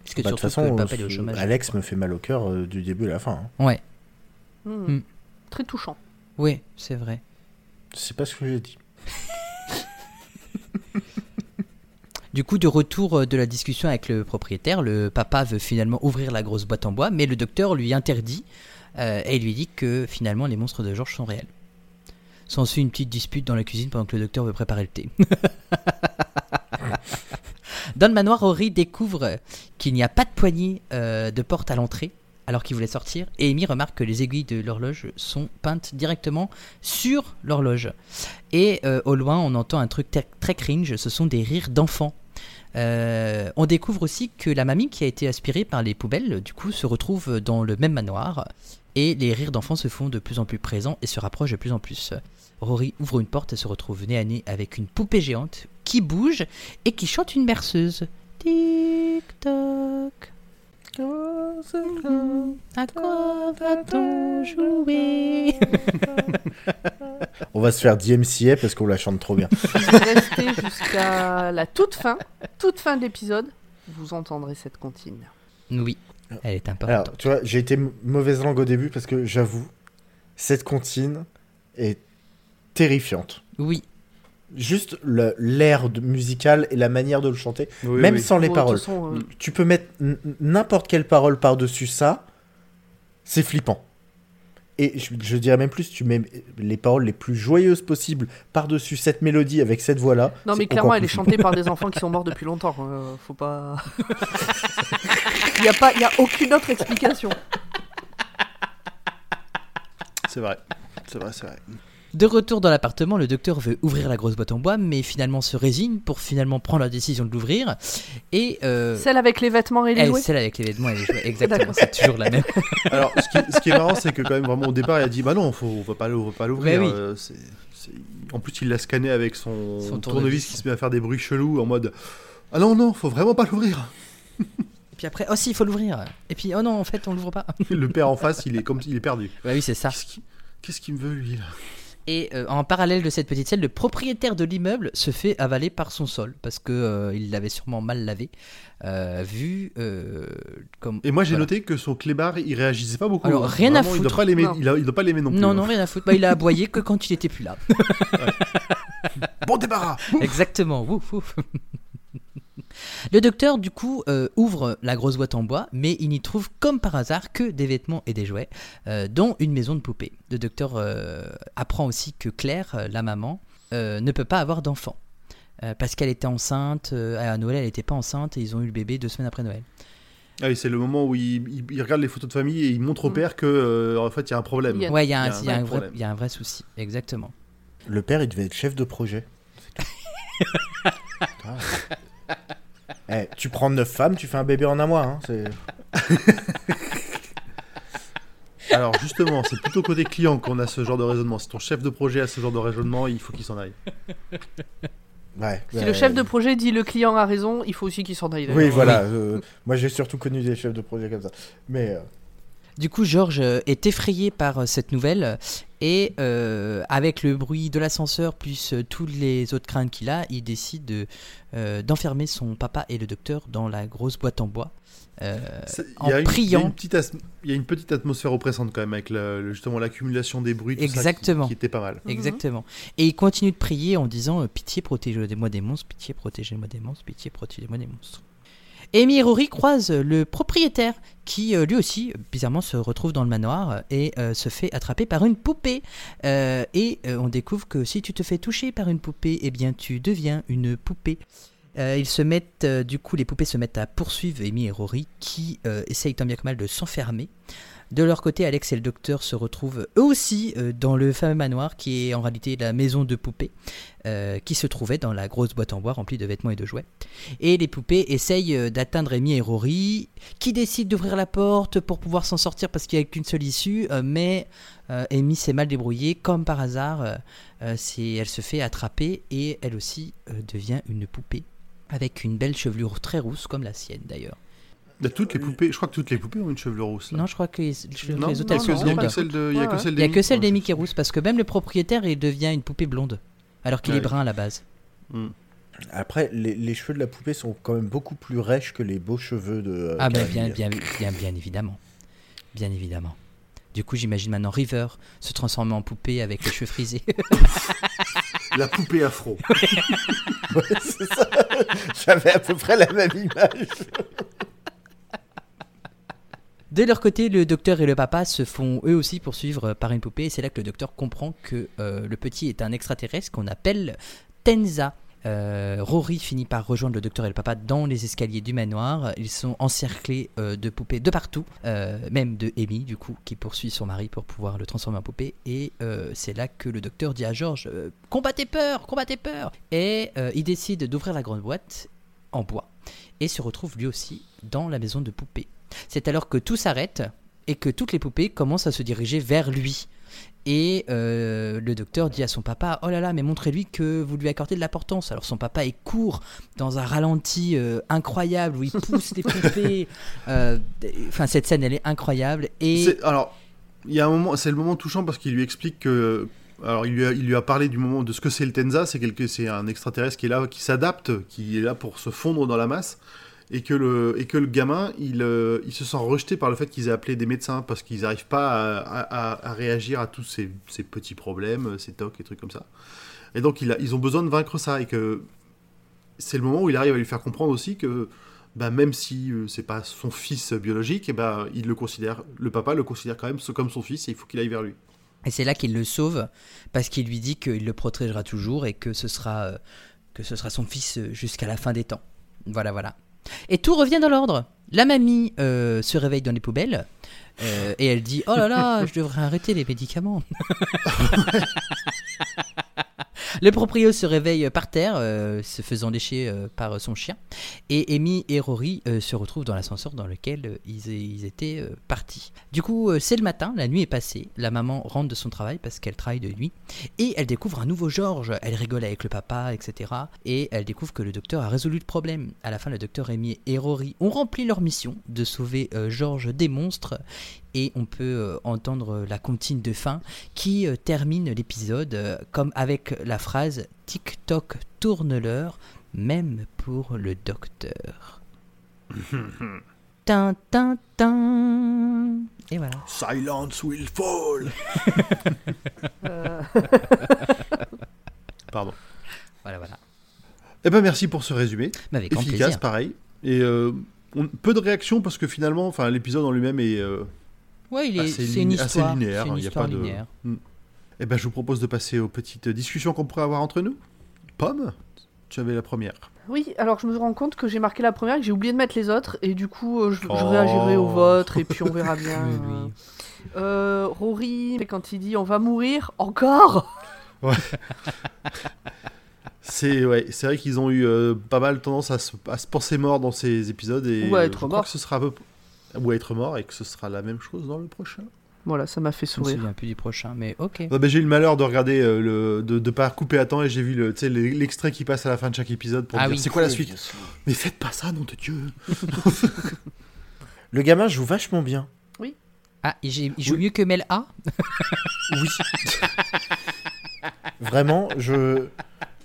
Speaker 2: Parce que
Speaker 6: Bah, de
Speaker 2: surtout
Speaker 6: toute
Speaker 2: que le
Speaker 6: façon,
Speaker 2: papa est au chômage.
Speaker 6: Alex me fait mal au cœur euh, du début à la fin. hein.
Speaker 2: Ouais,
Speaker 1: Hmm.
Speaker 2: Hmm.
Speaker 1: Très touchant.
Speaker 2: oui, c'est vrai.
Speaker 6: C'est pas ce que j'ai dit.
Speaker 2: Du coup, de retour euh, de la discussion avec le propriétaire, le papa veut finalement ouvrir la grosse boîte en bois, mais le docteur lui interdit euh, et lui dit que finalement les monstres de Georges sont réels. S'ensuit une petite dispute dans la cuisine pendant que le docteur veut préparer le thé. Dans le manoir, Rory découvre qu'il n'y a pas de poignée euh, de porte à l'entrée alors qu'il voulait sortir et Amy remarque que les aiguilles de l'horloge sont peintes directement sur l'horloge. Et euh, au loin, on entend un truc très- cringe, ce sont des rires d'enfants. Euh, on découvre aussi que la mamie qui a été aspirée par les poubelles, du coup, se retrouve dans le même manoir. Et les rires d'enfants se font de plus en plus présents et se rapprochent de plus en plus. Rory ouvre une porte et se retrouve nez à nez avec une poupée géante qui bouge et qui chante une berceuse. Tic toc. À quoi va-t-on jouer
Speaker 6: On va se faire DMCA parce qu'on la chante trop bien.
Speaker 1: Si vous restez jusqu'à la toute fin, toute fin de l'épisode, vous entendrez cette comptine.
Speaker 2: Oui, elle est
Speaker 6: Alors,
Speaker 2: importante.
Speaker 6: tu vois, j'ai été mauvaise langue au début parce que j'avoue, cette comptine est terrifiante.
Speaker 2: Oui,
Speaker 6: Juste le- l'air musical et la manière de le chanter,
Speaker 3: Oui,
Speaker 6: même
Speaker 3: oui.
Speaker 6: sans les
Speaker 1: de
Speaker 6: paroles.
Speaker 1: façon, euh,
Speaker 6: Tu peux mettre n'importe quelle parole par-dessus ça, c'est flippant. Et je, je dirais même plus, tu mets les paroles les plus joyeuses possibles par-dessus cette mélodie avec cette voix-là.
Speaker 1: Non, mais clairement, elle est chantée par des enfants qui sont morts depuis longtemps. euh, faut pas. Il n'y a, pas- y a aucune autre explication.
Speaker 3: C'est vrai. C'est vrai, c'est vrai.
Speaker 2: De retour dans l'appartement, le docteur veut ouvrir la grosse boîte en bois, mais finalement se résigne pour finalement prendre la décision de l'ouvrir. Et euh,
Speaker 1: Celle avec les vêtements et les
Speaker 2: elle,
Speaker 1: jouets
Speaker 2: celle avec les vêtements et les jouets, exactement, c'est toujours la même.
Speaker 3: Alors, ce qui, ce qui est marrant, c'est que quand même, vraiment, au départ, il a dit Bah non, faut, on va pas, l'ouvrir.
Speaker 2: Oui.
Speaker 3: euh, En plus, il l'a scanné avec son,
Speaker 2: Son
Speaker 3: tournevis.
Speaker 2: tournevis.
Speaker 3: qui se met à faire des bruits chelous en mode Ah non, non, faut vraiment pas l'ouvrir.
Speaker 2: Et puis après, oh si, il faut l'ouvrir. Et puis, oh non, en fait, on l'ouvre pas.
Speaker 3: Le père en face, il est comme il est perdu.
Speaker 2: bah oui, c'est ça.
Speaker 3: Qu'est-ce qu'il qu'est-ce qu'il me veut, lui là?
Speaker 2: Et euh, en parallèle de cette petite scène, le propriétaire de l'immeuble se fait avaler par son sol parce que euh, il l'avait sûrement mal lavé, euh, vu euh, comme.
Speaker 3: Et moi, j'ai
Speaker 2: voilà.
Speaker 3: noté que son clébard, il réagissait pas beaucoup.
Speaker 2: Alors,
Speaker 3: hein.
Speaker 2: rien à
Speaker 3: Il doit
Speaker 2: foutre.
Speaker 3: pas l'aimer.
Speaker 1: Non.
Speaker 3: Il, il doit pas l'aimer non plus.
Speaker 2: Non,
Speaker 3: hein.
Speaker 2: non, rien à foutre. Bah, il a aboyé que quand il était plus là.
Speaker 3: Bon débarras.
Speaker 2: Exactement. Ouf, ouf. Le docteur, du coup, euh, ouvre la grosse boîte en bois, mais il n'y trouve comme par hasard que des vêtements et des jouets, euh, dont une maison de poupée. Le docteur euh, apprend aussi que Claire, la maman, euh, ne peut pas avoir d'enfant. euh, parce qu'elle était enceinte, euh, à Noël elle n'était pas enceinte et ils ont eu le bébé deux semaines après Noël.
Speaker 3: Ah oui, c'est le moment où il, il- il regarde les photos de famille et il montre au
Speaker 1: Mm.
Speaker 3: père que euh, en fait il y a un problème.
Speaker 2: Ouais, il y a un,
Speaker 3: vrai
Speaker 2: vrai,
Speaker 3: problème.
Speaker 2: il y a un vrai souci, exactement.
Speaker 6: Le père, il devait être chef de projet. Eh, tu prends neuf femmes, tu fais un bébé en un mois. Hein, c'est-
Speaker 3: Alors justement, c'est plutôt côté client qu'on a ce genre de raisonnement. Si ton chef de projet a ce genre de raisonnement, il faut qu'il s'en aille.
Speaker 6: Ouais,
Speaker 1: Si
Speaker 6: ouais.
Speaker 1: le chef de projet dit le client a raison, il faut aussi qu'il s'en aille.
Speaker 6: Oui, voilà. euh, moi, j'ai surtout connu des chefs de projet comme ça. Mais euh,
Speaker 2: Du coup, Georges euh, est effrayé par euh, cette nouvelle et euh, avec le bruit de l'ascenseur plus euh, toutes les autres craintes qu'il a, il décide de, euh, d'enfermer son papa et le docteur dans la grosse boîte en bois. euh, en
Speaker 3: il y a une-
Speaker 2: priant.
Speaker 3: Il y, a une petite as- il y a une petite atmosphère oppressante quand même avec le- le- justement l'accumulation des bruits. Tout ça, qui-
Speaker 2: Exactement.
Speaker 3: qui, était pas mal.
Speaker 1: Mhm.
Speaker 2: Exactement. Et il continue de prier en disant euh, Pitié, protégez-moi des monstres, pitié, protégez-moi des monstres, pitié, protégez-moi des monstres. Amy et Rory croisent le propriétaire qui euh, lui aussi bizarrement se retrouve dans le manoir et euh, se fait attraper par une poupée. Euh, et euh, on découvre que si tu te fais toucher par une poupée, eh bien tu deviens une poupée. Euh, ils se mettent, euh, du coup, les poupées se mettent à poursuivre Amy et Rory qui euh, essayent tant bien que mal de s'enfermer. De leur côté, Alex et le docteur se retrouvent eux aussi dans le fameux manoir qui est en réalité la maison de poupées qui se trouvait dans la grosse boîte en bois remplie de vêtements et de jouets. Et les poupées essayent d'atteindre Amy et Rory qui décident d'ouvrir la porte pour pouvoir s'en sortir parce qu'il n'y a qu'une seule issue, mais Amy s'est mal débrouillée, comme par hasard, euh, euh, c'est- elle se fait attraper et elle aussi euh, devient une poupée avec une belle chevelure très rousse comme la sienne d'ailleurs.
Speaker 3: A toutes les poupées, je crois que toutes les poupées ont une chevelure rousse. là.
Speaker 2: Non, je crois que les, les
Speaker 3: Non,
Speaker 2: autres elles
Speaker 3: non,
Speaker 2: sont
Speaker 3: il y a
Speaker 2: blondes.
Speaker 3: que celle de, il a que celle
Speaker 2: n'y a
Speaker 3: d'Amy.
Speaker 2: que celle
Speaker 3: Ouais,
Speaker 2: d'Amy
Speaker 3: je-
Speaker 2: qui est rousse parce que même le propriétaire il devient une poupée blonde alors qu'il
Speaker 3: Ouais.
Speaker 2: est brun à la base.
Speaker 3: Hmm.
Speaker 6: après, les, les cheveux de la poupée sont quand même beaucoup plus rêches que les beaux cheveux de. euh,
Speaker 2: Ah ben bien, bien, bien, bien évidemment. Bien évidemment. Du coup, j'imagine maintenant River se transformer en poupée avec les cheveux frisés.
Speaker 3: La poupée afro.
Speaker 6: Ouais, c'est ça. J'avais à peu près la même image.
Speaker 2: De leur côté, le docteur et le papa se font eux aussi poursuivre par une poupée. Et c'est là que le docteur comprend que euh, le petit est un extraterrestre qu'on appelle Tenza. Euh, Rory finit par rejoindre le docteur et le papa dans les escaliers du manoir. Ils sont encerclés euh, de poupées de partout, euh, même de Amy, du coup, qui poursuit son mari pour pouvoir le transformer en poupée. Et c'est là que le docteur dit à George Combattez peur, combattez peur Et il décide d'ouvrir la grande boîte en bois et se retrouve lui aussi dans la maison de poupées. C'est alors que tout s'arrête et que toutes les poupées commencent à se diriger vers lui. Et euh, le docteur dit à son papa Oh là là, mais montrez-lui que vous lui accordez de l'importance. Alors son papa est court dans un ralenti euh, incroyable où il pousse les poupées. Euh, Enfin, cette scène, elle est incroyable. Et
Speaker 3: C'est- Alors, il y a un moment, c'est le moment touchant parce qu'il lui explique que. Alors, il lui, a, il lui a parlé du moment de ce que c'est le Tenza, c'est quelque, c'est un extraterrestre qui est là, qui s'adapte, qui est là pour se fondre dans la masse, et que le, et que le gamin, il, euh, il se sent rejeté par le fait qu'ils aient appelé des médecins parce qu'ils n'arrivent pas à, à- réagir à tous ces, ces petits problèmes, ces tocs et trucs comme ça. Et donc, il ils ont besoin de vaincre ça, et que c'est le moment où il arrive à lui faire comprendre aussi que bah, même si euh, c'est pas son fils biologique, et bah, il le considère, le papa le considère quand même comme son fils et il faut qu'il aille vers lui.
Speaker 2: Et c'est là qu'il le sauve parce qu'il lui dit qu'il le protégera toujours et que ce sera, euh, que ce sera son fils euh, jusqu'à la fin des temps. Voilà, voilà. Et tout revient dans l'ordre. La mamie euh, se réveille dans les poubelles euh, et elle dit Oh là là, je devrais arrêter les médicaments. Le proprio se réveille par terre, euh, se faisant lécher euh, par son chien. Et Amy et Rory euh, se retrouvent dans l'ascenseur dans lequel ils, ils étaient partis. Du coup, c'est le matin, la nuit est passée. La maman rentre de son travail parce qu'elle travaille de nuit. Et elle découvre un nouveau George. Elle rigole avec le papa, etc. Et elle découvre que le docteur a résolu le problème. À la fin, le docteur Amy et Rory ont rempli leur mission de sauver euh, George des monstres. Et on peut euh, entendre la comptine de fin qui euh, termine l'épisode euh, comme avec la phrase TikTok tourne l'heure, même pour le docteur. tin, tin, tin. Et voilà.
Speaker 3: Silence will fall.
Speaker 1: Euh,
Speaker 3: Pardon.
Speaker 2: Voilà, voilà.
Speaker 3: Eh ben merci pour ce résumé.
Speaker 2: Mais avec grand
Speaker 3: Efficace,
Speaker 2: plaisir.
Speaker 3: pareil. Et euh, on- peu de réactions parce que finalement, enfin, l'épisode en lui-même est euh,
Speaker 2: Ouais, il est,
Speaker 3: assez,
Speaker 2: c'est une
Speaker 3: assez
Speaker 2: histoire.
Speaker 3: linéaire. Il y a pas de.
Speaker 2: linéaire.
Speaker 3: Hmm. Eh ben, je vous propose de passer aux petites discussions qu'on pourrait avoir entre nous. Pomme, tu avais la première.
Speaker 1: Oui, alors je me rends compte que j'ai marqué la première et que j'ai oublié de mettre les autres, et du coup euh, je, je
Speaker 3: Oh.
Speaker 1: réagirai au vote, et puis on verra bien.
Speaker 2: Oui, oui.
Speaker 1: Euh, Rory, quand il dit on va mourir, encore
Speaker 3: C'est ouais, c'est vrai qu'ils ont eu euh, pas mal tendance à se, à se penser mort dans ces épisodes et
Speaker 1: Ou à être
Speaker 3: je crois
Speaker 1: mort.
Speaker 3: que ce sera un peu ou à être mort et que ce sera la même chose dans le prochain.
Speaker 1: Voilà, ça m'a fait
Speaker 2: Je me
Speaker 1: sourire.
Speaker 2: plus du prochain, mais ok.
Speaker 3: Ah ben, j'ai eu le malheur de regarder euh, le de, de pas couper à temps et j'ai vu le tu sais, l'e- l'extrait qui passe à la fin de chaque épisode pour
Speaker 2: Ah
Speaker 3: dire
Speaker 2: oui.
Speaker 3: c'est quoi la suite. Mais faites pas ça nom de Dieu.
Speaker 6: Le gamin joue vachement bien.
Speaker 2: Ah, il, joue- il joue
Speaker 3: Oui.
Speaker 2: mieux que Mel A?
Speaker 6: Oui. Vraiment, je,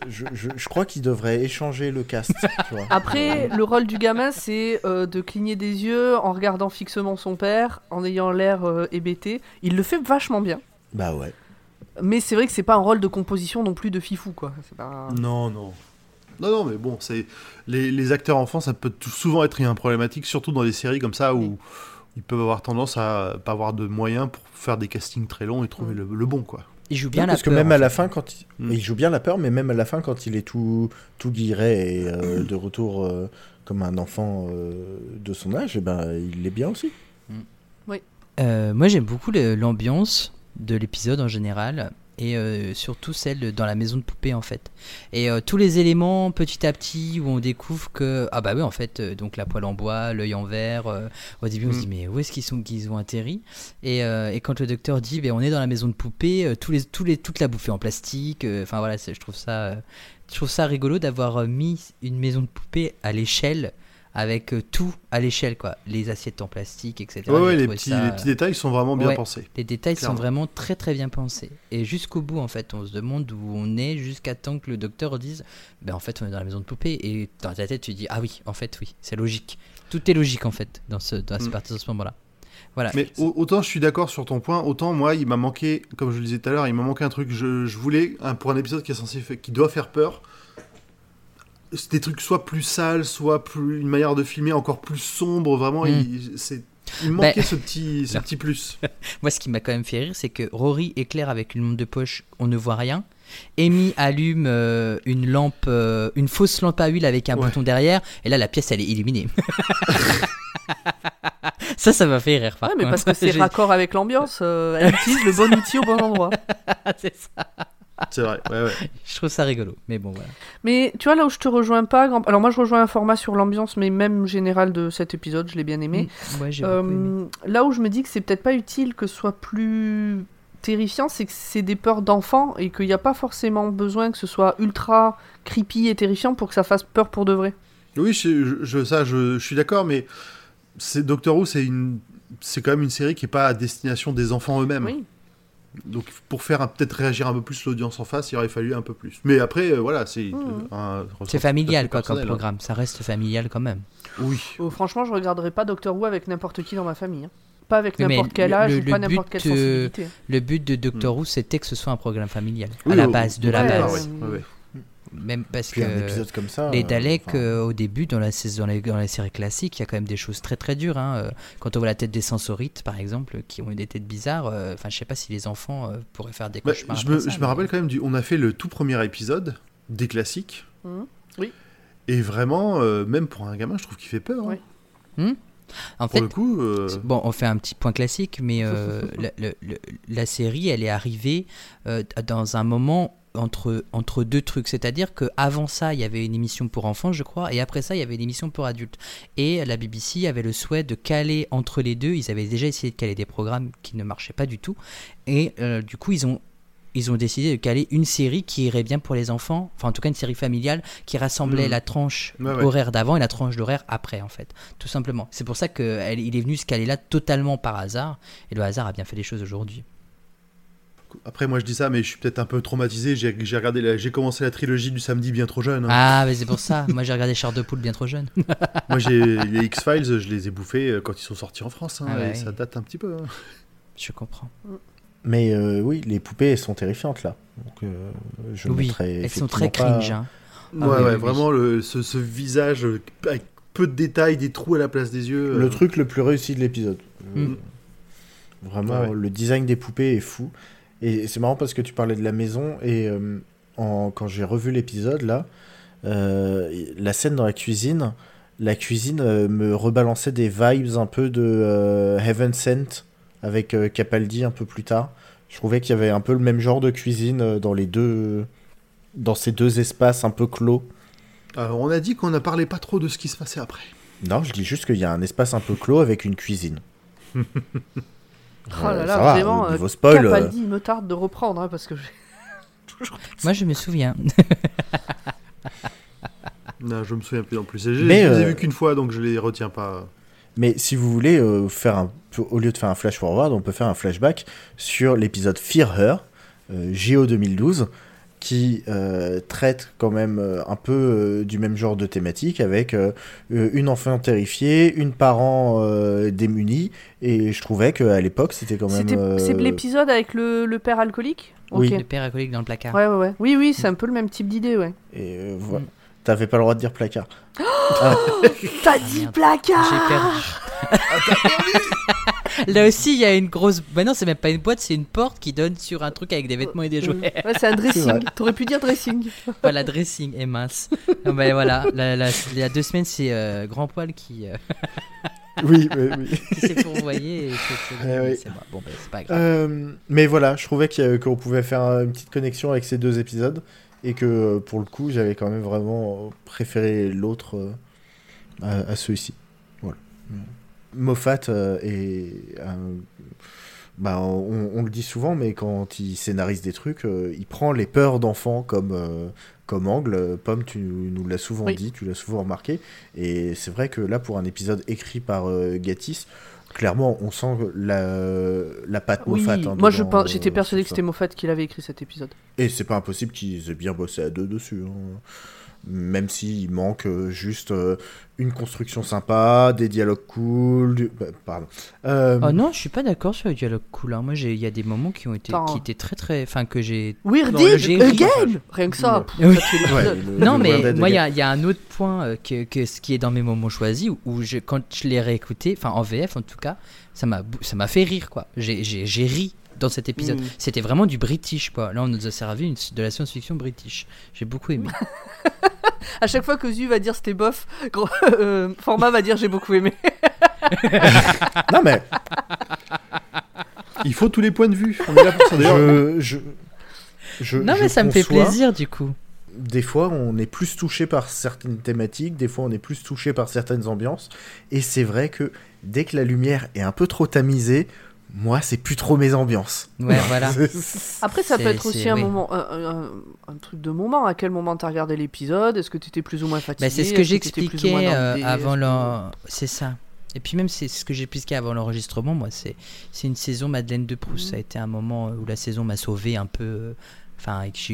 Speaker 6: je, je, je crois qu'il devrait échanger le cast. tu vois.
Speaker 1: Après, le rôle du gamin, c'est euh, de cligner des yeux en regardant fixement son père, en ayant l'air euh, hébété. Il le fait vachement bien.
Speaker 6: Bah ouais.
Speaker 1: Mais c'est vrai que c'est pas un rôle de composition non plus de fifou, quoi. C'est pas...
Speaker 3: Non non. Non non mais bon c'est les, les acteurs enfants ça peut tout- souvent être une problématique surtout dans des séries comme ça où ils peuvent avoir tendance à pas avoir de moyens pour faire des castings très longs et trouver le, le bon quoi.
Speaker 2: Il joue bien
Speaker 6: Non,
Speaker 2: la
Speaker 6: parce que
Speaker 2: peur,
Speaker 6: même
Speaker 2: en
Speaker 6: à la fin, quand il...
Speaker 3: Mm.
Speaker 6: il joue bien la peur, mais même à la fin, quand il est tout, tout guiré et euh, de retour euh, comme un enfant euh, de son âge, eh ben, il est bien aussi.
Speaker 2: Euh, moi j'aime beaucoup l'ambiance de l'épisode en général et euh, surtout celle dans la maison de poupée en fait. Et euh, tous les éléments petit à petit où on découvre que ah bah oui en fait euh, donc la poêle en bois, l'œil en verre. au début on se
Speaker 3: Mm.
Speaker 2: dit mais où est-ce qu'ils sont qu'ils ont atterri? Et, et quand le docteur dit ben on est dans la maison de poupée, tous les tous les toute la bouffée en plastique. Enfin voilà je trouve ça je trouve ça rigolo d'avoir mis une maison de poupée à l'échelle avec euh, tout à l'échelle quoi, les assiettes en plastique etc.
Speaker 3: Ouais, les petits
Speaker 2: ça,
Speaker 3: les petits détails sont vraiment bien
Speaker 2: Ouais.
Speaker 3: pensés.
Speaker 2: les détails sont vraiment très très bien pensés. Et jusqu'au bout, en fait, on se demande où on est jusqu'à temps que le docteur dise Ben en fait, on est dans la maison de poupée. Et dans ta tête, tu dis Ah oui, en fait, oui, c'est logique. Tout est logique, en fait, dans ce, dans ce,
Speaker 3: Mm.
Speaker 2: dans ce moment-là. Voilà.
Speaker 3: Mais au- autant je suis d'accord sur ton point, autant moi il m'a manqué, comme je le disais tout à l'heure, il m'a manqué un truc. Je, je voulais un- pour un épisode qui est censé qui doit faire peur. Des trucs soit plus sales, soit plus une manière de filmer encore plus sombre. Vraiment,
Speaker 2: Mm.
Speaker 3: il- c'est Il me
Speaker 2: Bah-
Speaker 3: manquait ce petit, ce petit plus.
Speaker 2: Moi, ce qui m'a quand même fait rire, c'est que Rory éclaire avec une lampe de poche, on ne voit rien. Amy allume euh, une lampe, euh, une fausse lampe à huile avec un
Speaker 3: Ouais.
Speaker 2: bouton derrière, et là la pièce elle est illuminée. ça, ça m'a fait rire. par
Speaker 1: Ouais, mais parce que c'est raccord avec l'ambiance. euh, elle utilise le bon outil au bon endroit.
Speaker 2: c'est ça.
Speaker 3: C'est vrai. Ouais, ouais.
Speaker 2: Je trouve ça rigolo. Mais bon, voilà.
Speaker 1: Mais tu vois, là où je te rejoins pas, grand- alors moi je rejoins un format sur l'ambiance, mais même général de cet épisode, je l'ai bien aimé.
Speaker 2: Mm. Ouais, j'ai beaucoup aimé.
Speaker 1: Euh, là où je me dis que c'est peut-être pas utile que ce soit plus terrifiant, c'est que c'est des peurs d'enfants et qu'il n'y a pas forcément besoin que ce soit ultra creepy et terrifiant pour que ça fasse peur pour de vrai.
Speaker 3: Oui, je, ça, je, je suis d'accord, mais Doctor Who, c'est une, c'est quand même une série qui est pas à destination des enfants eux-mêmes.
Speaker 1: Oui.
Speaker 3: Donc pour faire peut-être réagir un peu plus l'audience en face, il aurait fallu un peu plus. Mais après, euh, voilà, c'est un ressenti
Speaker 2: C'est familial quoi comme
Speaker 3: hein.
Speaker 2: programme. Ça reste familial quand même.
Speaker 3: Oui.
Speaker 1: Oh, franchement, je regarderai pas Doctor Who avec n'importe qui dans ma famille. hein. Pas avec n'importe quel âge
Speaker 2: le-
Speaker 1: ou pas n'importe quelle
Speaker 2: euh,
Speaker 1: sensibilité.
Speaker 2: Le but de Doctor
Speaker 3: Mm.
Speaker 2: Who, c'était que ce soit un programme familial.
Speaker 3: Oui,
Speaker 2: à la
Speaker 3: oh,
Speaker 2: base, de la base.
Speaker 1: ouais.
Speaker 3: ouais, ouais.
Speaker 2: Même parce
Speaker 6: Puis un
Speaker 2: que
Speaker 6: épisode comme ça.
Speaker 2: les
Speaker 6: euh,
Speaker 2: Daleks,
Speaker 6: enfin,
Speaker 2: euh, au début, dans la saison, dans les, dans les séries classiques, il y a quand même des choses très très dures. hein. Euh, Quand on voit la tête des sensorites, par exemple, qui ont des têtes bizarres, euh, enfin, je sais pas si les enfants euh, pourraient faire des
Speaker 3: Bah,
Speaker 2: cauchemars.
Speaker 3: je me,
Speaker 2: ça,
Speaker 3: je me rappelle quand même du. On a fait le tout premier épisode des classiques.
Speaker 1: Mhm. Oui.
Speaker 3: Et vraiment, euh, même pour un gamin, je trouve qu'il fait peur. hein.
Speaker 1: Oui.
Speaker 2: En
Speaker 3: Pour
Speaker 2: fait,
Speaker 3: le coup, euh,
Speaker 2: Bon, on fait un petit point classique, mais euh, la, le- la série, elle est arrivée euh, dans un moment entre, entre deux trucs. C'est-à-dire qu'avant ça, il y avait une émission pour enfants, je crois, et après ça, il y avait une émission pour adultes. Et la BBC avait le souhait de caler entre les deux. Ils avaient déjà essayé de caler des programmes qui ne marchaient pas du tout. Et euh, du coup, ils ont ils ont décidé de caler une série qui irait bien pour les enfants, enfin en tout cas une série familiale qui rassemblait
Speaker 3: Mhm.
Speaker 2: la tranche
Speaker 3: Ouais, ouais.
Speaker 2: horaire d'avant et la tranche d'horaire après en fait, tout simplement. C'est pour ça qu'il est venu se caler là totalement par hasard et le hasard a bien fait les choses aujourd'hui.
Speaker 3: Après, moi je dis ça, mais je suis peut-être un peu traumatisé. J'ai j'ai regardé, la- j'ai commencé la trilogie du samedi bien trop jeune. hein.
Speaker 2: Ah mais c'est pour ça, moi j'ai regardé Char de poule bien trop jeune.
Speaker 3: Moi, j'ai les X-Files, je les ai bouffés euh, quand ils sont sortis en France. hein,
Speaker 2: Ah ouais.
Speaker 3: et ça date un petit peu. hein.
Speaker 2: Je comprends.
Speaker 6: Mais euh, oui, les poupées elles sont terrifiantes là. Donc, euh, je
Speaker 2: oui, elles sont très
Speaker 6: pas-
Speaker 2: cringe.
Speaker 3: ouais,
Speaker 2: Ah oui,
Speaker 3: ouais,
Speaker 2: oui, oui.
Speaker 3: vraiment le, ce, ce visage avec peu de détails, des trous à la place des yeux.
Speaker 6: Le
Speaker 3: euh,
Speaker 6: truc le plus réussi de l'épisode. Euh,
Speaker 2: Mm.
Speaker 6: Vraiment,
Speaker 3: Ouais, ouais.
Speaker 6: le design des poupées est fou. Et c'est marrant parce que tu parlais de la maison et euh, en- quand j'ai revu l'épisode là, euh, la scène dans la cuisine, la cuisine euh, me rebalançait des vibes un peu de Heaven Sent avec Capaldi un peu plus tard. Je trouvais qu'il y avait un peu le même genre de cuisine dans les deux, dans ces deux espaces un peu clos.
Speaker 3: alors, on a dit qu'on ne parlait pas trop de ce qui se passait après.
Speaker 6: Non, je dis juste qu'il y a un espace un peu clos avec une cuisine.
Speaker 1: Oh là
Speaker 6: Euh,
Speaker 1: là, vraiment,
Speaker 6: au
Speaker 1: euh,
Speaker 6: niveau spoil, euh,
Speaker 1: Capaldi me tarde de reprendre hein, parce que j'ai toujours
Speaker 2: Moi je me souviens.
Speaker 3: Non, je me souviens plus en plus. Je, les ai
Speaker 6: euh,
Speaker 3: vus qu'une fois, donc je les retiens pas.
Speaker 6: Mais si vous voulez euh, faire un au lieu de faire un flash forward, on peut faire un flashback sur l'épisode Fear Her, euh, JO 2012, qui euh, traite quand même euh, un peu euh, du même genre de thématique avec une enfant terrifiée, une parent euh, démunie, et je trouvais qu'à l'époque c'était quand même.
Speaker 1: C'était-
Speaker 6: euh,
Speaker 1: C'est l'épisode avec le, le père alcoolique
Speaker 6: Oui.
Speaker 1: Ok.
Speaker 2: Le père alcoolique dans le placard.
Speaker 1: Ouais, ouais, ouais. Oui, oui, c'est un peu le même type d'idée, ouais.
Speaker 6: Et euh, voilà.
Speaker 2: Mm.
Speaker 6: T'avais pas le droit de dire placard.
Speaker 1: T'as dit
Speaker 2: merde.
Speaker 1: placard
Speaker 2: J'ai perdu. Là aussi, il y a une grosse. Bah non, c'est même pas une boîte, c'est une porte qui donne sur un truc avec des vêtements et des jouets.
Speaker 1: Ouais, c'est un dressing. T'aurais pu dire dressing.
Speaker 2: voilà, dressing est mince. Non, bah, voilà, la- la- il y a deux semaines, c'est euh, Grand Poil qui, euh,
Speaker 6: oui, oui, oui.
Speaker 2: qui s'est fourvoyé. et c'est- c'est-
Speaker 6: Eh oui.
Speaker 2: Bon, bah, c'est pas grave.
Speaker 6: Euh, mais voilà, je trouvais qu'il y a- qu'on pouvait faire une petite connexion avec ces deux épisodes et que pour le coup, j'avais quand même vraiment préféré l'autre euh, à, à celui-ci. Voilà. Moffat euh, est un- bah, on, on le dit souvent, mais quand il scénarise des trucs, euh, il prend les peurs d'enfants comme, euh, comme angle. Pomme, tu nous l'as souvent
Speaker 1: Oui.
Speaker 6: dit, tu l'as souvent remarqué. Et c'est vrai que là, pour un épisode écrit par euh, Gatiss, clairement, on sent la, la patte
Speaker 1: Oui,
Speaker 6: Moffat. hein,
Speaker 1: moi j'étais
Speaker 6: euh,
Speaker 1: persuadé que c'était. Moffat qui l'avait écrit cet épisode.
Speaker 6: Et c'est pas impossible qu'ils aient bien bossé à deux dessus. hein. Même s'il manque euh, juste euh, une construction sympa, des dialogues cool. du- bah, pardon. Euh,
Speaker 2: Oh non, je suis pas d'accord sur le dialogue cool. hein. Moi, j'ai- il y a des moments qui ont été, qui étaient très très, enfin que j'ai.
Speaker 1: Weird
Speaker 2: Non,
Speaker 1: again Rien que ça.
Speaker 6: Ouais.
Speaker 1: pff, ça tue
Speaker 6: ouais,
Speaker 1: l'épisode.
Speaker 6: le-
Speaker 2: Non,
Speaker 6: le
Speaker 2: mais moi, il y, a- il y a un autre point euh, que, que ce qui est dans mes moments choisis où, où je, quand je l'ai réécouté, enfin en VF en tout cas, ça m'a ça m'a fait rire quoi. J'ai- J'ai j'ai ri dans cet épisode.
Speaker 3: Mm.
Speaker 2: C'était vraiment du british quoi. Là, on nous a servi une, de la science-fiction british. J'ai beaucoup aimé.
Speaker 1: À chaque fois que Zu va dire c'était bof, gros- euh, Format va dire j'ai beaucoup aimé.
Speaker 6: Non, mais
Speaker 3: Il faut tous les points de vue. On est là pour ça. D'ailleurs,
Speaker 6: je, je, je-
Speaker 2: non,
Speaker 6: je
Speaker 2: mais ça me fait plaisir du coup.
Speaker 6: Des fois, on est plus touché par certaines thématiques, des fois, on est plus touché par certaines ambiances. Et c'est vrai que dès que la lumière est un peu trop tamisée, moi, c'est plus trop mes ambiances.
Speaker 2: Ouais, voilà.
Speaker 1: Après, ça peut être aussi un
Speaker 2: oui.
Speaker 1: moment, un, un- un truc de moment. À quel moment t'as regardé l'épisode? Est-ce que t'étais plus ou moins fatigué?
Speaker 2: Bah, c'est ce que j'expliquais
Speaker 1: le
Speaker 2: euh, avant l'en... C'est ça. Et puis même c'est ce que j'expliquais avant l'enregistrement, moi c'est c'est une saison Madeleine de Proust. Ça a été un moment où la saison m'a sauvé un peu. euh, Enfin, je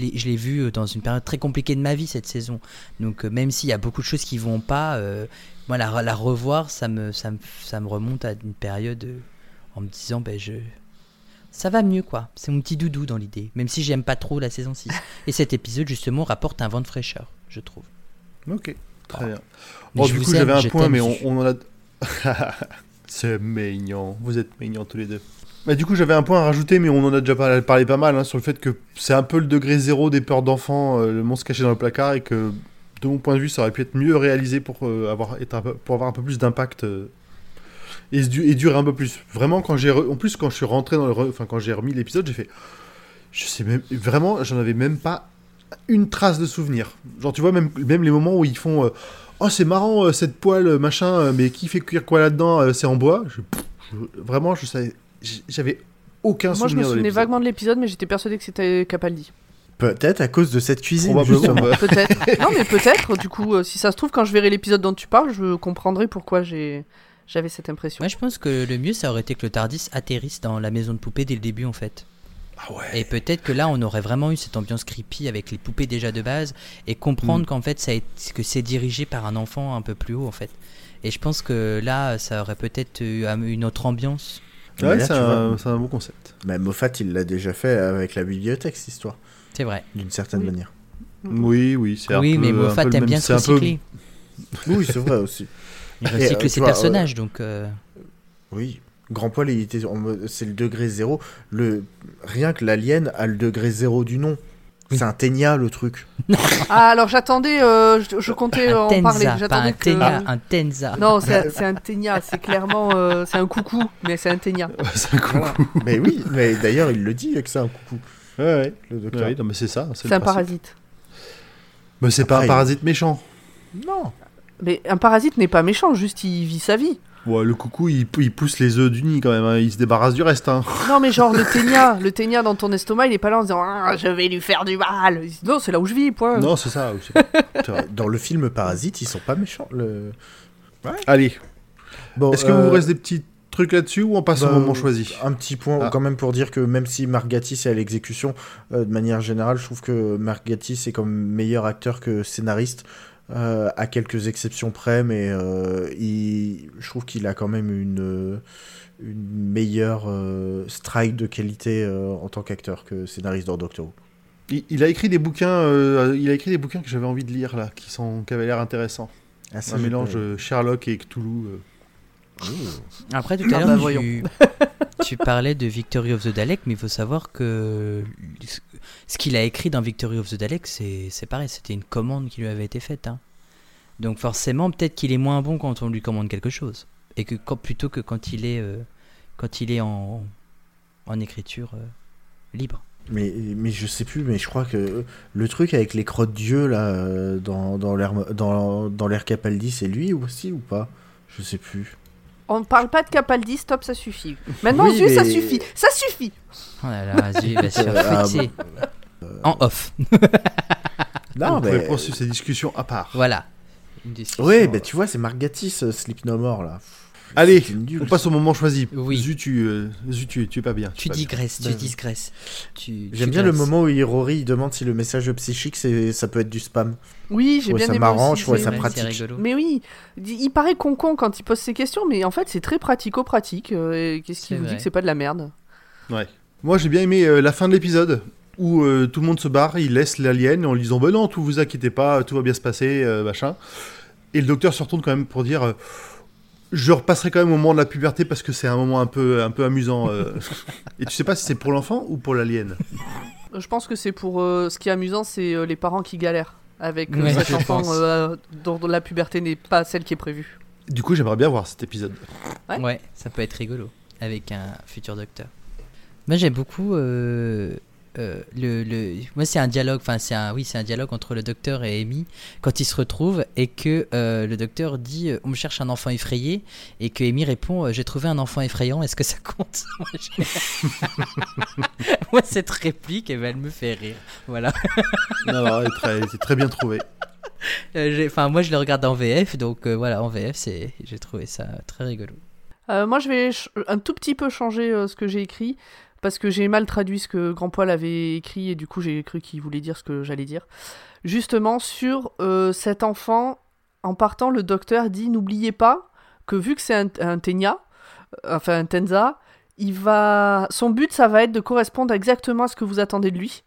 Speaker 2: l'ai je l'ai vu euh, dans une période très compliquée de ma vie cette saison. Donc euh, même s'il y a beaucoup de choses qui vont pas, euh, moi la, la revoir, ça me, ça, me, ça me remonte à une période euh, en me disant, ben je... Ça va mieux quoi, c'est mon petit doudou dans l'idée, même si j'aime pas trop la saison 6. Et cet épisode justement rapporte un vent de fraîcheur, je trouve.
Speaker 3: ok, très bien. Bon,
Speaker 2: je
Speaker 3: du coup, j'avais un point, mais on, en a. C'est mignon. Vous êtes mignons tous les deux. Bah, du coup, j'avais un point à rajouter, mais on en a déjà parlé, parlé pas mal hein, sur le fait que c'est un peu le degré zéro des peurs d'enfants, euh, le monstre caché dans le placard, et que de mon point de vue, ça aurait pu être mieux réalisé pour, euh, avoir, être un peu- pour avoir un peu plus d'impact euh, et, et durer un peu plus. Vraiment, quand j'ai re- en plus, quand je suis rentré dans le. re- Enfin, quand j'ai remis l'épisode, j'ai fait. Je sais même. Vraiment, j'en avais même pas une trace de souvenir. Genre, tu vois, même, même les moments où ils font. euh, Oh, c'est marrant, euh, cette poêle, euh, machin, euh, mais qui fait cuire quoi là-dedans euh, C'est en bois. Je- pff, je- vraiment, je savais. J'avais aucun
Speaker 1: Moi, je me
Speaker 3: souvenir de
Speaker 1: souvenais vaguement de l'épisode, mais j'étais persuadé que c'était Capaldi.
Speaker 6: Peut-être à cause de cette cuisine.
Speaker 1: Peut-être. non, mais peut-être. Du coup, euh, si ça se trouve, quand je verrai l'épisode dont tu parles, je comprendrai pourquoi j'ai j'avais cette impression.
Speaker 2: Moi, je pense que le mieux, ça aurait été que le Tardis atterrisse dans la maison de poupée dès le début, en fait.
Speaker 3: Ah ouais.
Speaker 2: Et peut-être que là, on aurait vraiment eu cette ambiance creepy avec les poupées déjà de base et comprendre
Speaker 3: Mm.
Speaker 2: qu'en fait, ça est- que c'est dirigé par un enfant un peu plus haut, en fait. Et je pense que là, ça aurait peut-être eu un- une autre ambiance.
Speaker 6: Mais
Speaker 3: Ouais, c'est un, un bon concept.
Speaker 6: bah, Moffat, il l'a déjà fait avec la bibliothèque, cette histoire,
Speaker 2: C'est vrai.
Speaker 6: d'une certaine
Speaker 1: Oui.
Speaker 6: manière.
Speaker 3: Oui, oui, c'est un
Speaker 2: Oui,
Speaker 3: peu-
Speaker 2: mais
Speaker 3: un
Speaker 2: Moffat aime bien se
Speaker 3: un peu-
Speaker 2: recycler.
Speaker 6: Oui, c'est vrai aussi.
Speaker 2: Il recycle
Speaker 6: euh,
Speaker 2: ses
Speaker 6: vois,
Speaker 2: personnages, donc. euh,
Speaker 6: Oui. Grand Poil, c'est le degré zéro. Le... Rien que l'alien a le degré zéro du nom.
Speaker 2: Oui.
Speaker 6: C'est un ténia, le truc.
Speaker 1: Ah, alors j'attendais, euh, je, je comptais
Speaker 2: un
Speaker 1: en parler.
Speaker 2: Tenza, pas
Speaker 1: J'attendais
Speaker 2: un
Speaker 1: que.
Speaker 2: Tenga, un Tenza.
Speaker 1: Non, c'est un ténia, c'est clairement. euh, c'est un coucou, mais c'est un ténia.
Speaker 3: c'est un coucou.
Speaker 6: mais oui, mais d'ailleurs, il le dit que c'est un coucou,
Speaker 3: Ouais, ouais.
Speaker 6: le docteur.
Speaker 3: Ouais, non, mais c'est ça.
Speaker 1: C'est un
Speaker 3: principe.
Speaker 1: parasite.
Speaker 3: Mais c'est pas un parasite méchant.
Speaker 6: Non.
Speaker 1: Mais un parasite n'est pas méchant, juste il vit sa vie.
Speaker 3: Ouais, le coucou, il, il pousse les œufs du nid quand même. hein. Il se débarrasse du reste. Hein.
Speaker 1: Non, mais genre le ténia, le ténia dans ton estomac, il est pas là en se disant Ah, je vais lui faire du mal. Dit, Non, c'est là où je vis, point.
Speaker 3: Non, c'est ça.
Speaker 6: Dans le film Parasite, ils sont pas méchants. Le...
Speaker 3: Allez,
Speaker 6: Bon,
Speaker 3: est-ce que
Speaker 6: euh,
Speaker 3: vous reste des petits trucs là-dessus ou on passe
Speaker 6: bah,
Speaker 3: au moment choisi?
Speaker 6: Un petit point
Speaker 3: Ah.
Speaker 6: quand même pour dire que même si Mark Gatiss est à l'exécution, euh, de manière générale, je trouve que Mark Gatiss est comme meilleur acteur que scénariste, euh, à quelques exceptions près, mais euh, il, je trouve qu'il a quand même une, euh, une meilleure euh, strike de qualité euh, en tant qu'acteur que scénariste dans Doctor Who.
Speaker 3: il, il a écrit des bouquins. euh, il a écrit des bouquins que j'avais envie de lire là, qui sont qui avaient l'air intéressants.
Speaker 6: Ah,
Speaker 3: Un mélange Sherlock et Cthulhu. euh.
Speaker 2: Après, tout à l'heure, tu, tu parlais de Victory of the Dalek, mais il faut savoir que ce qu'il a écrit dans Victory of the Dalek, c'est c'est pareil, c'était une commande qui lui avait été faite. hein. Donc forcément, peut-être qu'il est moins bon quand on lui commande quelque chose, et que quand, plutôt que quand il est, euh, quand il est en, en écriture euh, libre.
Speaker 6: Mais, mais je sais plus, mais je crois que le truc avec les crottes d'yeux là, euh, dans, dans l'air dans, dans l'air Capaldi, c'est lui aussi ou pas? Je sais plus.
Speaker 1: On ne parle pas de Capaldi, stop, ça suffit. Maintenant,
Speaker 6: Oui,
Speaker 1: ça suffit. Ça suffit.
Speaker 2: Oh là là, vas-y, il va se faire
Speaker 6: Ah,
Speaker 2: fouetter. En off.
Speaker 6: Non,
Speaker 3: on pourrait
Speaker 6: mais.
Speaker 3: poursuivre ces discussions à part.
Speaker 2: Voilà. Euh,
Speaker 6: bah tu vois, c'est Mark Gatiss, euh, Sleep No More là.
Speaker 3: Allez, on passe au moment choisi.
Speaker 2: Oui.
Speaker 3: Zut, tu, euh, zut, tu, tu es pas bien.
Speaker 2: Tu digresses, tu
Speaker 6: Bah,
Speaker 2: digresses.
Speaker 6: J'aime bien le moment où Rory il demande si le message psychique c'est ça peut être du spam.
Speaker 1: Oui, j'ai bien
Speaker 6: ça
Speaker 1: aimé
Speaker 6: marrant,
Speaker 1: aussi,
Speaker 6: je trouvais ça pratique.
Speaker 1: Mais oui, il paraît con-con quand il pose ses questions, mais en fait c'est très pratico-pratique. euh, Qu'est-ce qui vous dit que c'est pas de la merde?
Speaker 3: Ouais. Moi, j'ai bien aimé euh, la fin de l'épisode où euh, tout le monde se barre, il laisse l'alien en lui disant Bah non, tout vous inquiétez pas, tout va bien se passer, euh, machin. Et le docteur se retourne quand même pour dire euh, Je repasserai quand même au moment de la puberté parce que c'est un moment un peu, un peu amusant. euh. Et tu sais pas si c'est pour l'enfant ou pour l'alien
Speaker 1: Je pense que c'est pour. euh, ce qui est amusant, c'est euh, les parents qui galèrent avec euh,
Speaker 2: Ouais,
Speaker 1: cet enfant euh, dont la puberté n'est pas celle qui est prévue.
Speaker 3: Du coup, j'aimerais bien voir cet épisode.
Speaker 1: Ouais.
Speaker 2: Ouais, ça peut être rigolo avec un futur docteur. Moi j'aime beaucoup euh, euh, le, le- moi c'est un dialogue enfin c'est un oui c'est un dialogue entre le docteur et Amy quand ils se retrouvent et que euh, le docteur dit euh, on me cherche un enfant effrayé et que Amy répond euh, j'ai trouvé un enfant effrayant est-ce que ça compte? Moi, cette réplique eh ben, elle me fait rire. Voilà.
Speaker 3: Non, non, elle est très- c'est très bien trouvé.
Speaker 2: Euh, enfin moi je le regarde en VF donc euh, voilà en VF c'est j'ai trouvé ça très rigolo.
Speaker 1: Euh, moi, je vais un tout petit peu changer euh, ce que j'ai écrit parce que j'ai mal traduit ce que Grand Poil avait écrit et du coup j'ai cru qu'il voulait dire ce que j'allais dire. Justement sur euh, cet enfant, en partant, le docteur dit n'oubliez pas que vu que c'est un, un Tenya, euh, enfin un Tenza, il va, son but ça va être de correspondre exactement à ce que vous attendez de lui.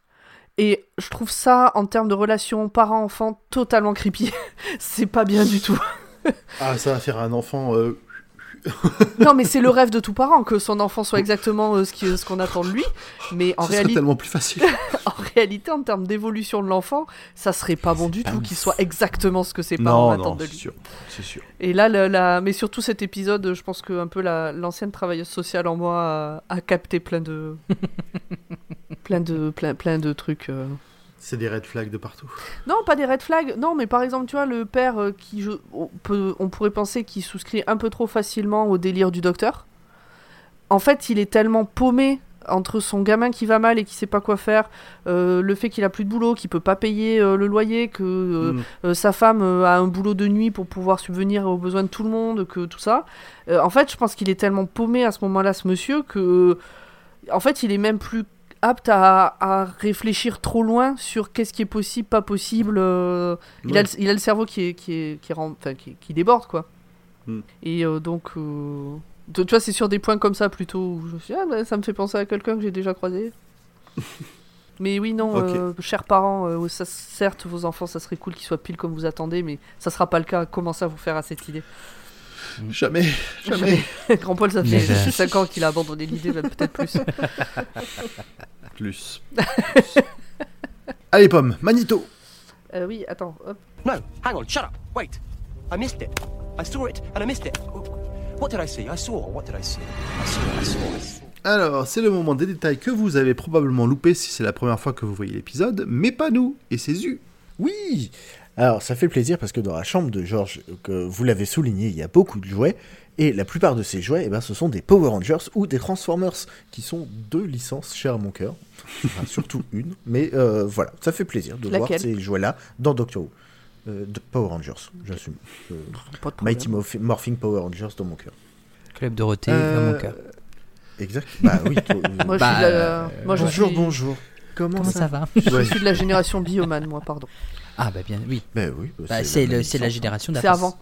Speaker 1: Et je trouve ça en termes de relation parent-enfant totalement creepy. c'est pas bien du tout.
Speaker 3: Ah, ça va faire un enfant. euh,
Speaker 1: Non, mais c'est le rêve de tout parent que son enfant soit exactement euh, ce qu'on attend de lui. Mais en réalité,
Speaker 3: tellement plus facile.
Speaker 1: en réalité, en termes d'évolution de l'enfant, ça serait pas bon du
Speaker 3: pas
Speaker 1: tout qu'il soit exactement ce que ses parents
Speaker 3: non,
Speaker 1: attendent
Speaker 3: non,
Speaker 1: de lui.
Speaker 3: sûr. C'est sûr.
Speaker 1: Et là, la... mais surtout cet épisode, je pense que un peu la- l'ancienne travailleuse sociale en moi a, a capté plein de, plein de, plein, plein de trucs. euh.
Speaker 3: C'est des red flags de partout.
Speaker 1: Non, pas des red flags. Non, mais par exemple, tu vois, le père euh, qui, je- on, peut, on pourrait penser qu'il souscrit un peu trop facilement au délire du docteur. En fait, il est tellement paumé entre son gamin qui va mal et qui sait pas quoi faire, euh, le fait qu'il a plus de boulot, qu'il peut pas payer euh, le loyer, que euh,
Speaker 3: Mm.
Speaker 1: sa femme a un boulot de nuit pour pouvoir subvenir aux besoins de tout le monde, que tout ça. En fait, je pense qu'il est tellement paumé à ce moment-là, ce monsieur, que en fait, il est même plus apte à, à réfléchir trop loin sur qu'est-ce qui est possible, pas possible. euh, il, a le, il a le cerveau qui, est, qui, est, qui, rend- enfin, qui, qui déborde, quoi.
Speaker 3: Hmm.
Speaker 1: Et euh, donc, euh, tu vois, c'est sur des points comme ça plutôt où je me suis dit, ah, bah, ça me fait penser à quelqu'un que j'ai déjà croisé. mais oui, non, euh, chers parents, ça, certes, vos enfants, ça serait cool qu'ils soient pile comme vous attendez, mais ça sera pas le cas. Commencez à vous faire à cette idée?
Speaker 3: Jamais, jamais.
Speaker 1: Grand Paul, ça fait
Speaker 2: Never.
Speaker 1: 5 ans qu'il a abandonné l'idée, même peut-être plus.
Speaker 3: Plus. Allez, pomme, Manito.
Speaker 1: Euh, oui, attends, hop.
Speaker 5: No, hang on, shut up. Wait. I missed it. I saw it and I missed it. What did I see? I saw. What did I see? I saw, I saw, I saw.
Speaker 3: Alors, c'est le moment des détails que vous avez probablement loupé si c'est la première fois que vous voyez l'épisode, mais pas nous, et c'est Zu.
Speaker 6: Oui Alors, ça fait plaisir parce que dans la chambre de George, que vous l'avez souligné, il y a beaucoup de jouets. Et la plupart de ces jouets, eh ben, ce sont des Power Rangers ou des Transformers, qui sont deux licences chères à mon cœur. Enfin, surtout une. Mais euh, voilà, ça fait plaisir de voir ces jouets-là dans Doctor Who. Euh, de Power Rangers, j'assume. Euh. Mighty Morph- Morphing Power Rangers dans mon cœur.
Speaker 2: Club Dorothée
Speaker 3: Euh,
Speaker 2: dans mon cœur
Speaker 6: Exact. Bah oui. toi, euh,
Speaker 1: Moi, je suis de la- moi, je
Speaker 6: bonjour,
Speaker 1: suis-
Speaker 6: bonjour. Comment,
Speaker 2: comment
Speaker 6: ça,
Speaker 2: ça va?
Speaker 1: Je suis de la génération Bioman, moi, pardon.
Speaker 2: Ah bah bien oui
Speaker 6: Bah oui. bah,
Speaker 2: Bah, c'est
Speaker 6: même
Speaker 2: le- c'est la génération
Speaker 1: C'est
Speaker 2: d'après.
Speaker 1: avant.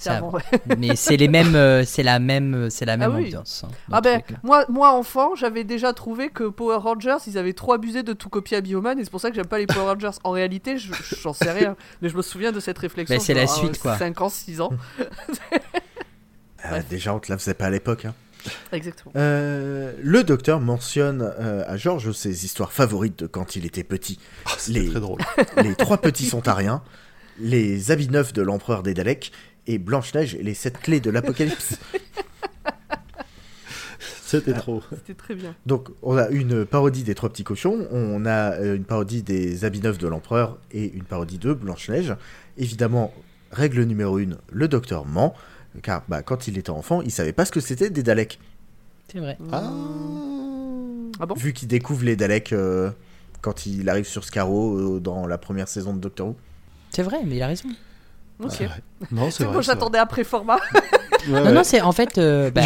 Speaker 2: C'est
Speaker 1: C'est avant,
Speaker 2: avant. mais c'est les mêmes euh, c'est la même c'est la même
Speaker 1: oui.
Speaker 2: ambiance hein,
Speaker 1: Ah ben, moi, moi enfant, j'avais déjà trouvé que Power Rangers, ils avaient trop abusé de tout copier à Bioman, et c'est pour ça que j'aime pas les Power Rangers. En réalité, je- j'en sais rien, mais je me souviens de cette réflexion.
Speaker 2: Mais c'est la suite,
Speaker 1: ah,
Speaker 2: quoi.
Speaker 1: 5 ans, 6 ans.
Speaker 6: Ah, déjà, on te la faisait pas à l'époque. Hein.
Speaker 1: Exactement.
Speaker 6: Euh, le docteur mentionne euh, à Georges ses histoires favorites de quand il était petit.
Speaker 3: Ah, C'était
Speaker 6: Les-
Speaker 3: très drôle.
Speaker 6: Les trois petits sontariens, les habits neufs de l'empereur des Daleks et Blanche-Neige et les sept clés de l'Apocalypse.
Speaker 3: C'était trop.
Speaker 1: C'était très bien.
Speaker 6: Donc, on a une parodie des trois petits cochons, on a euh, une parodie des habits neufs de l'empereur et une parodie de Blanche-Neige. Évidemment, règle numéro une, le docteur ment, car bah, quand il était enfant, il savait pas ce que c'était des Daleks.
Speaker 2: c'est vrai
Speaker 3: Ah.
Speaker 1: Ah bon?
Speaker 6: Vu qu'il découvre les Daleks euh, quand il arrive sur Scarrow euh, dans la première saison de Doctor Who.
Speaker 2: c'est vrai mais il a raison
Speaker 1: Ok.
Speaker 3: C'est vrai. Non, c'est vrai.
Speaker 1: j'attendais après format.
Speaker 3: Ouais,
Speaker 2: Non,
Speaker 3: ouais.
Speaker 2: non, c'est en fait. euh, bah,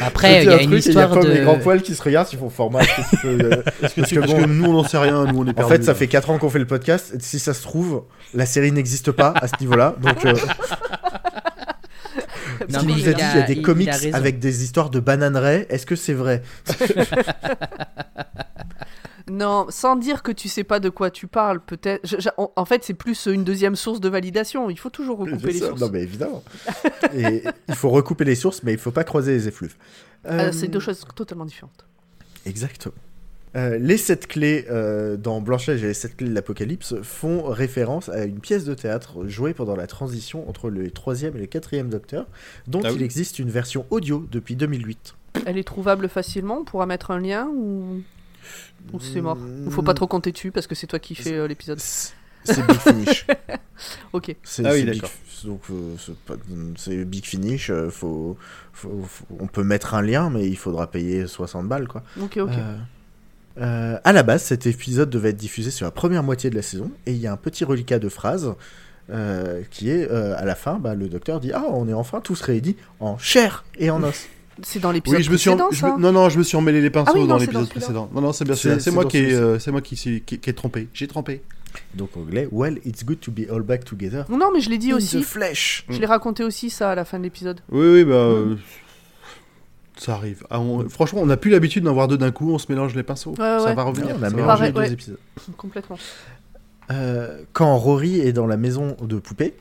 Speaker 2: Après, il y a
Speaker 6: un
Speaker 2: une histoire
Speaker 6: Paul
Speaker 2: de-
Speaker 6: et grands poils qui se regardent, ils font format. que euh,
Speaker 3: Parce que,
Speaker 6: parce que
Speaker 3: parce
Speaker 6: bon,
Speaker 3: que nous, on n'en sait rien, nous, on est
Speaker 6: En
Speaker 3: perdus.
Speaker 6: fait, ça fait 4 ans qu'on fait le podcast. et Si ça se trouve, la série n'existe pas à ce niveau-là. Donc, euh,
Speaker 2: Non, mais
Speaker 6: vous
Speaker 2: il
Speaker 6: a dit qu'il y a des
Speaker 2: il- il
Speaker 6: comics
Speaker 2: a
Speaker 6: avec des histoires de bananeraies, est-ce que c'est vrai
Speaker 1: Non, sans dire que tu sais pas de quoi tu parles, peut-être. en fait, c'est plus une deuxième source de validation. Il faut toujours recouper les
Speaker 6: Ça,
Speaker 1: sources.
Speaker 6: Non, mais évidemment. Et il faut recouper les sources, mais il faut pas croiser les effluves.
Speaker 1: Euh,
Speaker 6: Euh,
Speaker 1: c'est deux choses totalement différentes.
Speaker 6: Exactement. Euh, les sept clés euh, dans Blanche-Neige et les sept clés de l'Apocalypse font référence à une pièce de théâtre jouée pendant la transition entre le troisième et le quatrième Docteur, dont
Speaker 3: Ah oui.
Speaker 6: il existe une version audio depuis 2008.
Speaker 1: Elle est trouvable facilement On pourra mettre un lien ou, ou c'est mort Il faut pas trop compter dessus parce que c'est toi qui fais euh, l'épisode.
Speaker 6: C'est Big Finish.
Speaker 1: Ok.
Speaker 6: C'est
Speaker 3: Ah oui, d'accord.
Speaker 6: donc c'est Big Finish. faut, faut- faut- on peut mettre un lien, mais il faudra payer 60 balles, quoi.
Speaker 1: Ok, ok.
Speaker 6: Euh, à la base, cet épisode devait être diffusé sur la première moitié de la saison, et il y a un petit reliquat de phrase euh, qui est euh, à la fin, bah, le docteur dit Ah, on est enfin tous réunis en chair et en os.
Speaker 1: C'est dans l'épisode
Speaker 3: Oui, je me suis. en-
Speaker 1: précédent,
Speaker 3: je
Speaker 1: ça
Speaker 3: me- Non, non, je me suis emmêlé les pinceaux
Speaker 1: Ah oui, non,
Speaker 3: dans l'épisode précédent. Non, non, c'est bien.
Speaker 6: C'est-
Speaker 3: moi qui euh, c'est moi qui, suis- qui, qui ai trompé. J'ai trompé.
Speaker 6: Donc anglais, Well, it's good to be all back together.
Speaker 1: Non, mais je l'ai dit
Speaker 6: In
Speaker 1: aussi.
Speaker 6: the flesh.
Speaker 1: Je l'ai raconté aussi, ça, à la fin de l'épisode.
Speaker 3: Oui, oui, bah. euh, Ça arrive. Ah, on- Franchement, on n'a plus l'habitude d'en voir deux d'un coup, on se mélange les pinceaux.
Speaker 1: Ouais,
Speaker 3: ça
Speaker 1: ouais.
Speaker 3: va revenir.
Speaker 6: on a mélangé les deux
Speaker 1: ouais.
Speaker 6: épisodes.
Speaker 1: Complètement.
Speaker 6: Euh, quand Rory est dans la maison de poupée,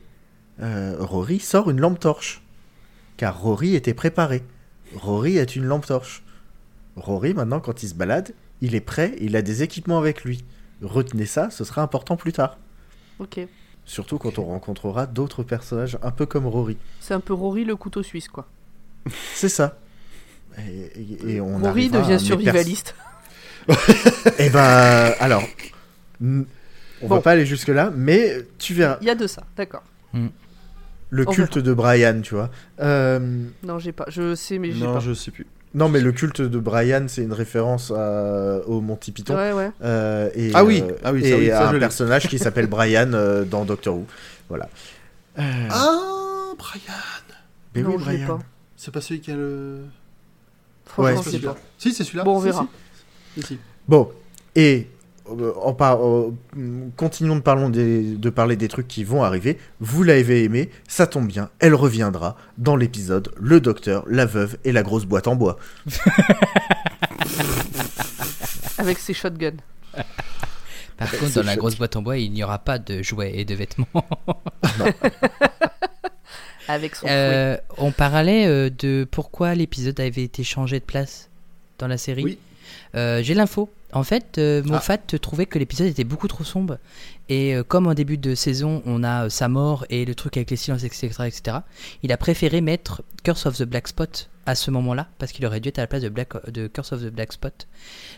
Speaker 6: euh, Rory sort une lampe torche. Car Rory était préparé. Rory est une lampe torche. Rory, maintenant, quand il se balade, il est prêt, il a des équipements avec lui. Retenez ça, ce sera important plus tard.
Speaker 1: Ok.
Speaker 6: Surtout quand on rencontrera d'autres personnages un peu comme Rory.
Speaker 1: C'est un peu Rory le couteau suisse, quoi.
Speaker 6: C'est ça. Et, et- et on
Speaker 1: Rory devient survivaliste.
Speaker 6: pers- Eh ben, alors, n- on
Speaker 1: Bon.
Speaker 6: va pas aller jusque là, mais tu verras.
Speaker 1: Il y a de ça, d'accord.
Speaker 6: Le
Speaker 1: On
Speaker 6: culte de Brian, tu vois. Euh,
Speaker 1: Non, j'ai pas. Je sais, mais j'ai
Speaker 3: Non,
Speaker 1: pas.
Speaker 3: je sais plus.
Speaker 6: Non, mais le culte de Brian, c'est une référence à- au Monty Python.
Speaker 1: Ouais, ouais.
Speaker 6: Euh, et,
Speaker 3: Ah oui,
Speaker 6: euh,
Speaker 3: ah oui,
Speaker 6: et
Speaker 3: ça, oui, ça,
Speaker 6: à
Speaker 3: je
Speaker 6: un personnage qui s'appelle Brian euh, dans Doctor Who. Voilà. Euh,
Speaker 3: Ah, Brian
Speaker 6: mais
Speaker 1: non,
Speaker 6: oui,
Speaker 1: je l'ai
Speaker 6: Brian.
Speaker 1: pas.
Speaker 3: C'est pas celui qui a le.
Speaker 1: Franchement,
Speaker 6: Ouais,
Speaker 1: pas.
Speaker 3: Si, c'est celui-là.
Speaker 1: Bon, on verra.
Speaker 3: si. Si, si.
Speaker 6: Bon, et euh, en par- euh, continuons de, parlons des- de parler des trucs qui vont arriver. Vous l'avez aimé, ça tombe bien, elle reviendra dans l'épisode Le Docteur, la veuve et la grosse boîte en bois.
Speaker 1: Avec ses shotguns.
Speaker 2: Par contre,
Speaker 6: c'est
Speaker 2: dans la grosse boîte en bois, il n'y aura pas de jouets et de vêtements.
Speaker 1: Avec son.
Speaker 2: Euh, on parlait euh, de pourquoi l'épisode avait été changé de place dans la série.
Speaker 3: Oui.
Speaker 2: Euh, J'ai l'info. En fait, euh, Moffat trouvait que l'épisode était beaucoup trop sombre. Et euh, comme en début de saison, on a euh, sa mort et le truc avec les silences, etc., etc., il a préféré mettre Curse of the Black Spot à ce moment-là, parce qu'il aurait dû être à la place de, Black, de Curse of the Black Spot.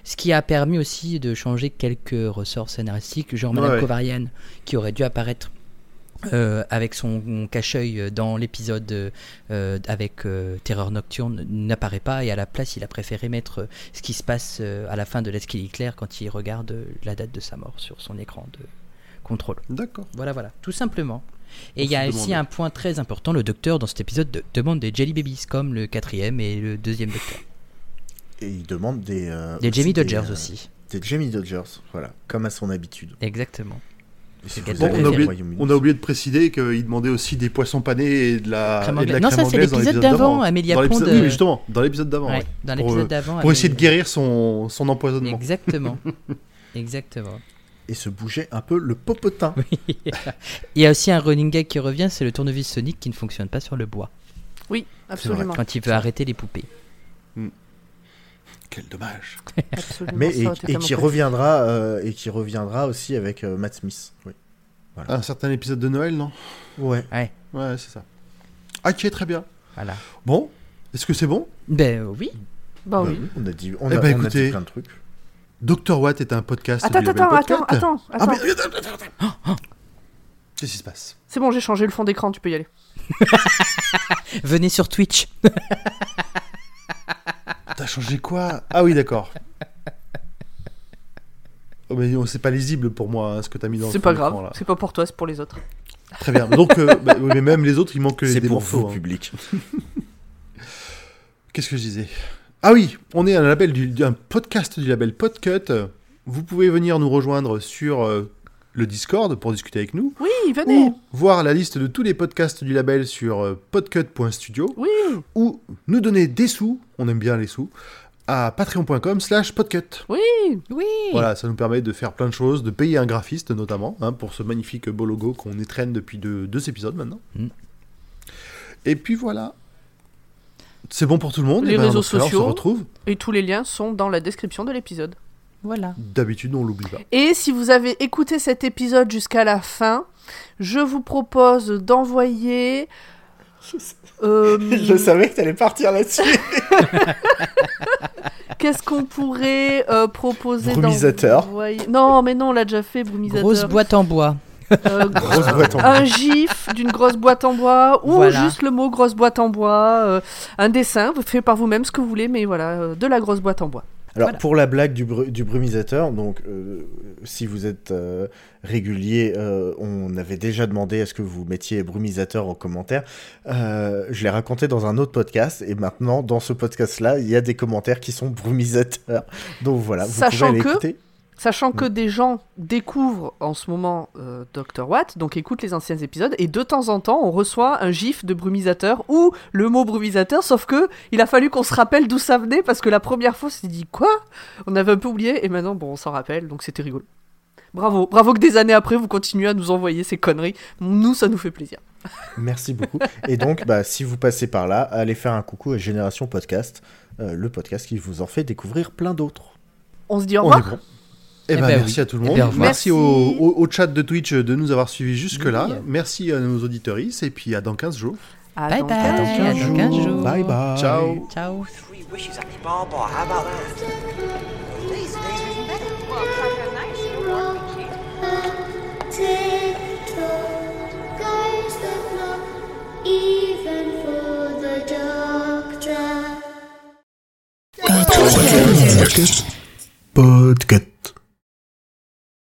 Speaker 2: Ce qui a permis aussi de changer quelques ressorts scénaristiques, genre Madame
Speaker 3: Ouais.
Speaker 2: Kovarian, qui aurait dû apparaître euh, avec son cache-œil dans l'épisode euh, avec euh, Terreur Nocturne n'apparaît pas et à la place il a préféré mettre euh, ce qui se passe à la fin de l'Esquille Claire quand il regarde la date de sa mort sur son écran de contrôle.
Speaker 3: D'accord.
Speaker 2: Voilà, voilà, tout simplement. Et il y a aussi un point très important, le docteur dans cet épisode de- demande des Jelly Babies comme le quatrième et le deuxième docteur.
Speaker 6: Et il demande des.
Speaker 2: Des Jamie Dodgers aussi,
Speaker 6: Des Jamie Dodgers, voilà, comme à son habitude.
Speaker 2: exactement. Bon,
Speaker 3: on, a oublié,
Speaker 6: Royaume-Uni,
Speaker 3: on a oublié de préciser qu'il demandait aussi des poissons panés et de la,
Speaker 2: Crème
Speaker 3: et de la
Speaker 2: anglaise. Non, ça, c'est l'épisode d'avant, Amélia
Speaker 3: Dans
Speaker 2: Pond,
Speaker 3: Oui,
Speaker 2: euh,
Speaker 3: justement, dans l'épisode d'avant.
Speaker 2: Ouais,
Speaker 3: ouais.
Speaker 2: dans
Speaker 3: Pour,
Speaker 2: l'épisode
Speaker 3: euh,
Speaker 2: d'avant.
Speaker 3: Pour essayer de guérir son, son empoisonnement.
Speaker 2: Exactement. Exactement.
Speaker 6: Et se bouger un peu le popotin.
Speaker 2: Il y a aussi un running gag qui revient, c'est le tournevis Sonic qui ne fonctionne pas sur le bois
Speaker 1: Oui, absolument.
Speaker 2: quand il veut arrêter les poupées.
Speaker 3: Quel dommage.
Speaker 1: absolument
Speaker 6: Mais et, qui reviendra euh, et qui reviendra aussi avec euh, Matt Smith. Oui.
Speaker 3: Un certain épisode de Noël, non?
Speaker 6: Ouais.
Speaker 2: Ouais,
Speaker 3: Ouais, c'est ça. Ok, très bien.
Speaker 2: voilà.
Speaker 3: Bon, est-ce que c'est bon?
Speaker 2: Ben euh, oui.
Speaker 1: Bah
Speaker 6: Bah
Speaker 1: oui.
Speaker 6: on a dit, on
Speaker 3: Eh
Speaker 6: a,
Speaker 3: ben,
Speaker 6: on a
Speaker 3: écoutez.
Speaker 6: dit plein de trucs.
Speaker 3: Dr. Watt est un podcast.
Speaker 1: Attends,
Speaker 3: Podcast. Ah,
Speaker 1: attends.
Speaker 3: mais attends, attends, attends. Qu'est-ce qui se passe?
Speaker 1: C'est bon, j'ai changé le fond d'écran, tu peux y aller.
Speaker 2: Venez sur Twitch.
Speaker 3: Changé quoi Ah oui, d'accord. Oh, mais non, c'est pas lisible pour moi hein, ce que t'as mis dans le
Speaker 1: C'est pas grave, c'est pas pour toi, c'est pour les autres.
Speaker 3: Très bien. Donc, euh, bah, oui, mais même les autres, il manque
Speaker 6: C'est
Speaker 3: des
Speaker 6: pour
Speaker 3: morceaux.
Speaker 6: vous,
Speaker 3: hein.
Speaker 6: public.
Speaker 3: Qu'est-ce que je disais? Ah oui, on est un label du, un podcast du label Podcut. Vous pouvez venir nous rejoindre sur euh, le Discord pour discuter avec nous.
Speaker 1: Oui, venez.
Speaker 3: Ou voir la liste de tous les podcasts du label sur euh, podcut.studio.
Speaker 1: Oui.
Speaker 3: Ou nous donner des sous, on aime bien les sous, à patreon.com slash podcut.
Speaker 1: Oui.
Speaker 2: Oui.
Speaker 3: Voilà, ça nous permet de faire plein de choses, de payer un graphiste notamment, hein, pour ce magnifique beau logo qu'on étraîne depuis deux, deux épisodes maintenant.
Speaker 2: Mm.
Speaker 3: Et puis voilà. C'est bon pour tout le monde.
Speaker 1: Les
Speaker 3: Et ben,
Speaker 1: réseaux sociaux.
Speaker 3: On se retrouve.
Speaker 1: Et tous les liens sont dans la description de l'épisode.
Speaker 2: Voilà.
Speaker 3: D'habitude, on l'oublie pas.
Speaker 1: Et si vous avez écouté cet épisode jusqu'à la fin, je vous propose d'envoyer. euh,
Speaker 6: Je savais que t'allais partir là-dessus.
Speaker 1: Qu'est-ce qu'on pourrait euh, proposer
Speaker 6: Brumisateur.
Speaker 1: Non, mais non, on l'a déjà fait, brumisateur.
Speaker 2: Grosse boîte en bois.
Speaker 1: Euh,
Speaker 6: Grosse boîte en
Speaker 1: un gif d'une grosse boîte en bois ou
Speaker 2: Voilà.
Speaker 1: juste le mot grosse boîte en bois, euh, un dessin fait par vous-même ce que vous voulez, mais voilà, euh, de la grosse boîte en bois.
Speaker 6: Alors
Speaker 2: Voilà.
Speaker 6: pour la blague du, bru- du brumisateur, donc euh, si vous êtes euh, régulier, euh, on avait déjà demandé à ce que vous mettiez brumisateur en commentaire. Je l'ai raconté dans un autre podcast et maintenant dans ce podcast-là, il y a des commentaires qui sont brumisateurs. Donc voilà, vous
Speaker 1: Sachant
Speaker 6: pouvez aller
Speaker 1: que-
Speaker 6: écouter.
Speaker 1: Sachant que des gens découvrent en ce moment euh, Dr. Watt, donc écoutent les anciens épisodes, et de temps en temps, on reçoit un gif de brumisateur ou le mot brumisateur, sauf que il a fallu qu'on se rappelle d'où ça venait, parce que la première fois, on s'est dit quoi? On avait un peu oublié, et maintenant, bon, on s'en rappelle, donc c'était rigolo. Bravo, bravo que des années après, vous continuez à nous envoyer ces conneries. Nous, ça nous fait plaisir.
Speaker 6: Merci beaucoup. Et donc, bah, si vous passez par là, allez faire un coucou à Génération Podcast, euh, le podcast qui vous en fait découvrir plein d'autres.
Speaker 1: On se dit au revoir.
Speaker 3: Eh
Speaker 2: Eh
Speaker 3: ben,
Speaker 2: ben
Speaker 3: merci
Speaker 2: oui.
Speaker 3: à tout le
Speaker 2: Eh
Speaker 3: monde.
Speaker 2: ben, revoir.
Speaker 3: merci au, au- au chat de Twitch de nous avoir suivis jusque-là.
Speaker 2: Oui.
Speaker 3: Merci à nos auditoristes et puis à dans 15 jours.
Speaker 1: À
Speaker 2: Bye
Speaker 1: dans
Speaker 2: bye.
Speaker 1: 15
Speaker 2: À dans
Speaker 1: jours.
Speaker 2: 15 jours.
Speaker 6: Bye bye.
Speaker 3: Ciao.
Speaker 2: Ciao.
Speaker 8: Doctor.
Speaker 6: Podcast.